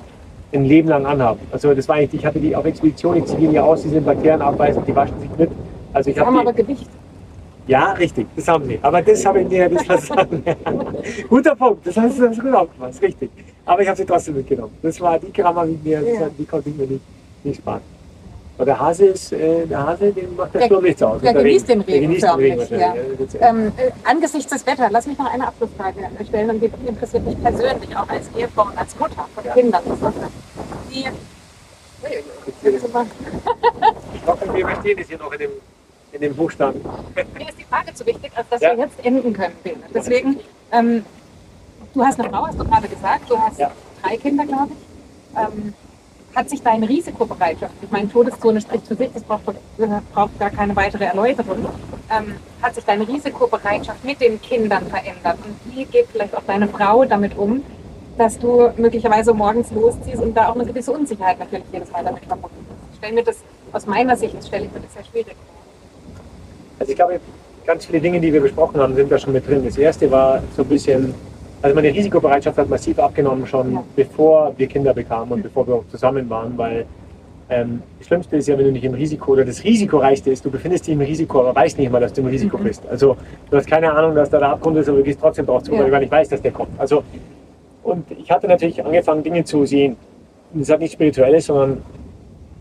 ein Leben lang anhaben. Also das war eigentlich, ich hatte die auf Expedition, ich ziehe die aus, die sind bakterienabweisend, die waschen sich mit. Also ich die haben die, aber Gewicht. Ja, richtig, das haben sie. Aber das habe ich dir nicht verstanden. (laughs) Guter Punkt, das hast du das gut aufgepasst, richtig. Aber ich habe sie trotzdem mitgenommen. Das war die Krammer mit mir, ja. die konnte ich mir nicht, nicht sparen. Aber der Hase ist, äh, der Hase, den macht der, Sturm nichts aus. Der, der genießt den Regen. Genießt den Regen ja. ähm, äh, angesichts des Wetters, lass mich noch eine Abschlussfrage stellen und die interessiert mich persönlich auch als Ehefrau und als Mutter von ja. Kindern. Die, ich hoffe, wir verstehen es hier noch in dem, in dem Hochstand. Mir ist die Frage zu wichtig, als dass ja. wir jetzt enden können. Deswegen, ähm, du hast eine Frau, hast du gerade gesagt, du hast ja. drei Kinder, glaube ich. Ähm, hat sich deine Risikobereitschaft, ich meine, Todeszone spricht für sich, das braucht, braucht gar keine weitere Erläuterung, ähm, hat sich deine Risikobereitschaft mit den Kindern verändert? Und wie geht vielleicht auch deine Frau damit um, dass du möglicherweise morgens losziehst und da auch eine gewisse Unsicherheit natürlich jedes Mal damit verbunden ist? Ich stelle mir das aus meiner Sicht, stelle ich mir das sehr schwierig. Also ich glaube, ganz viele Dinge, die wir besprochen haben, sind da schon mit drin. Das erste war so ein bisschen also meine Risikobereitschaft hat massiv abgenommen, schon ja. bevor wir Kinder bekamen und bevor wir zusammen waren, weil ähm, das Schlimmste ist ja, wenn du nicht im Risiko oder das Risikoreichste ist, du befindest dich im Risiko, aber weißt nicht mal, dass du im Risiko mhm. bist. Also du hast keine Ahnung, dass da der Abgrund ist, aber du gehst trotzdem drauf zu, ja. weil du gar nicht weißt, dass der kommt. Also und ich hatte natürlich angefangen, Dinge zu sehen. Das hat nicht spirituelles, sondern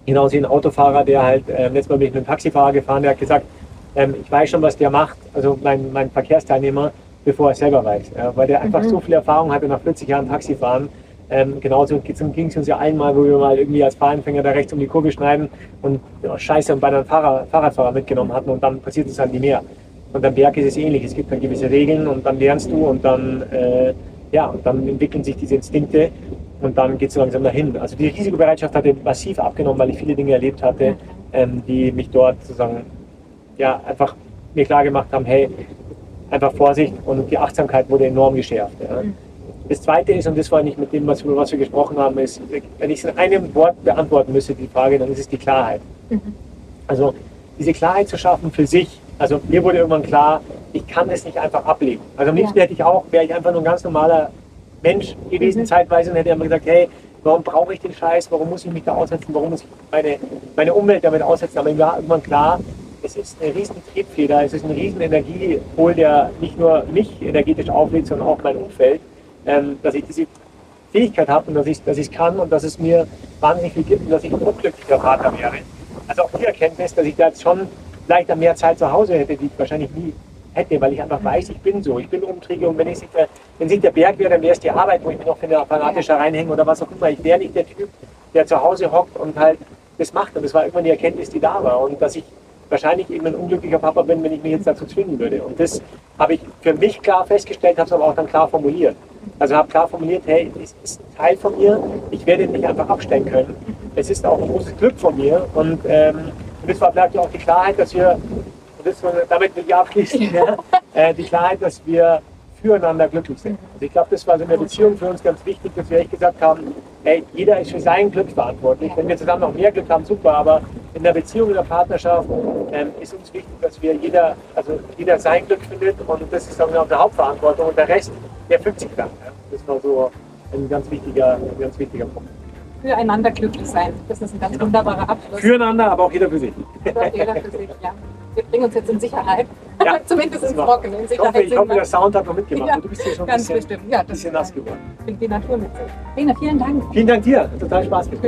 genauso wie ein Autofahrer, der halt, äh, letztes Mal bin ich mit einem Taxifahrer gefahren, der hat gesagt, ähm, ich weiß schon, was der macht, also mein, mein Verkehrsteilnehmer, bevor er selber weiß. Ja, weil der einfach mhm. so viel Erfahrung hatte nach 40 Jahren Taxifahren. Ähm, genauso ging es uns ja einmal, wo wir mal irgendwie als Fahranfänger da rechts um die Kurve schneiden und ja, Scheiße und bei einem Fahrer, Fahrradfahrer mitgenommen hatten und dann passiert es halt nie mehr. Und am Berg ist es ähnlich. Es gibt dann gewisse Regeln und dann lernst du und dann, äh, ja, und dann entwickeln sich diese Instinkte und dann geht es langsam dahin. Also die Risikobereitschaft hatte massiv abgenommen, weil ich viele Dinge erlebt hatte, ähm, die mich dort sozusagen ja, einfach mir klar gemacht haben, hey, einfach Vorsicht und die Achtsamkeit wurde enorm geschärft. Ja. Mhm. Das Zweite ist, und das war nicht mit dem, was, was wir gesprochen haben, ist, wenn ich es in einem Wort beantworten müsste, die Frage, dann ist es die Klarheit. Mhm. Also diese Klarheit zu schaffen für sich. Also mir wurde irgendwann klar, ich kann es nicht einfach ablegen. Also am liebsten ja. hätte ich auch, wäre ich einfach nur ein ganz normaler Mensch gewesen mhm. zeitweise und hätte immer gesagt, hey, warum brauche ich den Scheiß, warum muss ich mich da aussetzen, warum muss ich meine, meine Umwelt damit aussetzen. Aber mir war irgendwann klar, es ist eine riesen Triebfeder, es ist ein riesen Energiepol, der nicht nur mich energetisch auflädt, sondern auch mein Umfeld, ähm, dass ich diese Fähigkeit habe und dass ich dass es kann und dass es mir wahnsinnig viel gibt und dass ich ein unglücklicher Vater wäre. Also auch die Erkenntnis, dass ich da jetzt schon leichter mehr Zeit zu Hause hätte, die ich wahrscheinlich nie hätte, weil ich einfach weiß, ich bin so, ich bin umträge und wenn ich sich der, wenn sich der Berg wäre, dann wäre es die Arbeit, wo ich mich noch fanatischer reinhänge oder was auch immer. Ich wäre nicht der Typ, der zu Hause hockt und halt das macht. Und das war irgendwann die Erkenntnis, die da war. Und dass ich wahrscheinlich eben ein unglücklicher Papa bin, wenn ich mich jetzt dazu zwingen würde. Und das habe ich für mich klar festgestellt, habe es aber auch dann klar formuliert. Also habe klar formuliert, hey, es ist ein Teil von mir, ich werde ihn nicht einfach abstellen können. Es ist auch ein großes Glück von mir. Und ähm, das war vielleicht auch die Klarheit, dass wir, und das, damit will ich abschließen, ja, äh, die Klarheit, dass wir füreinander glücklich sind. Also ich glaube, das war so in der Beziehung für uns ganz wichtig, dass wir echt gesagt haben, hey, jeder ist für sein Glück verantwortlich. Wenn wir zusammen noch mehr Glück haben, super, aber in der Beziehung, in der Partnerschaft ähm, ist uns wichtig, dass wir jeder, also jeder sein Glück findet und das ist dann unsere Hauptverantwortung und der Rest, der fügt sich dann. Ja. Das war so ein ganz wichtiger, ein ganz wichtiger Punkt. Füreinander glücklich sein. Das ist ein ganz wunderbarer Abschluss. Füreinander, aber auch jeder für sich. Jeder für sich, ja wir bringen uns jetzt in Sicherheit. Ja, (laughs) Zumindest ins Trockene. Ich hoffe, ich hoffe, der Sound hat noch mitgemacht. Ja, du bist hier schon ein bisschen, bestimmt. Ja, bisschen nass geworden. Die Natur mit. Lena, vielen Dank. Vielen Dank dir. Hat total Spaß gemacht.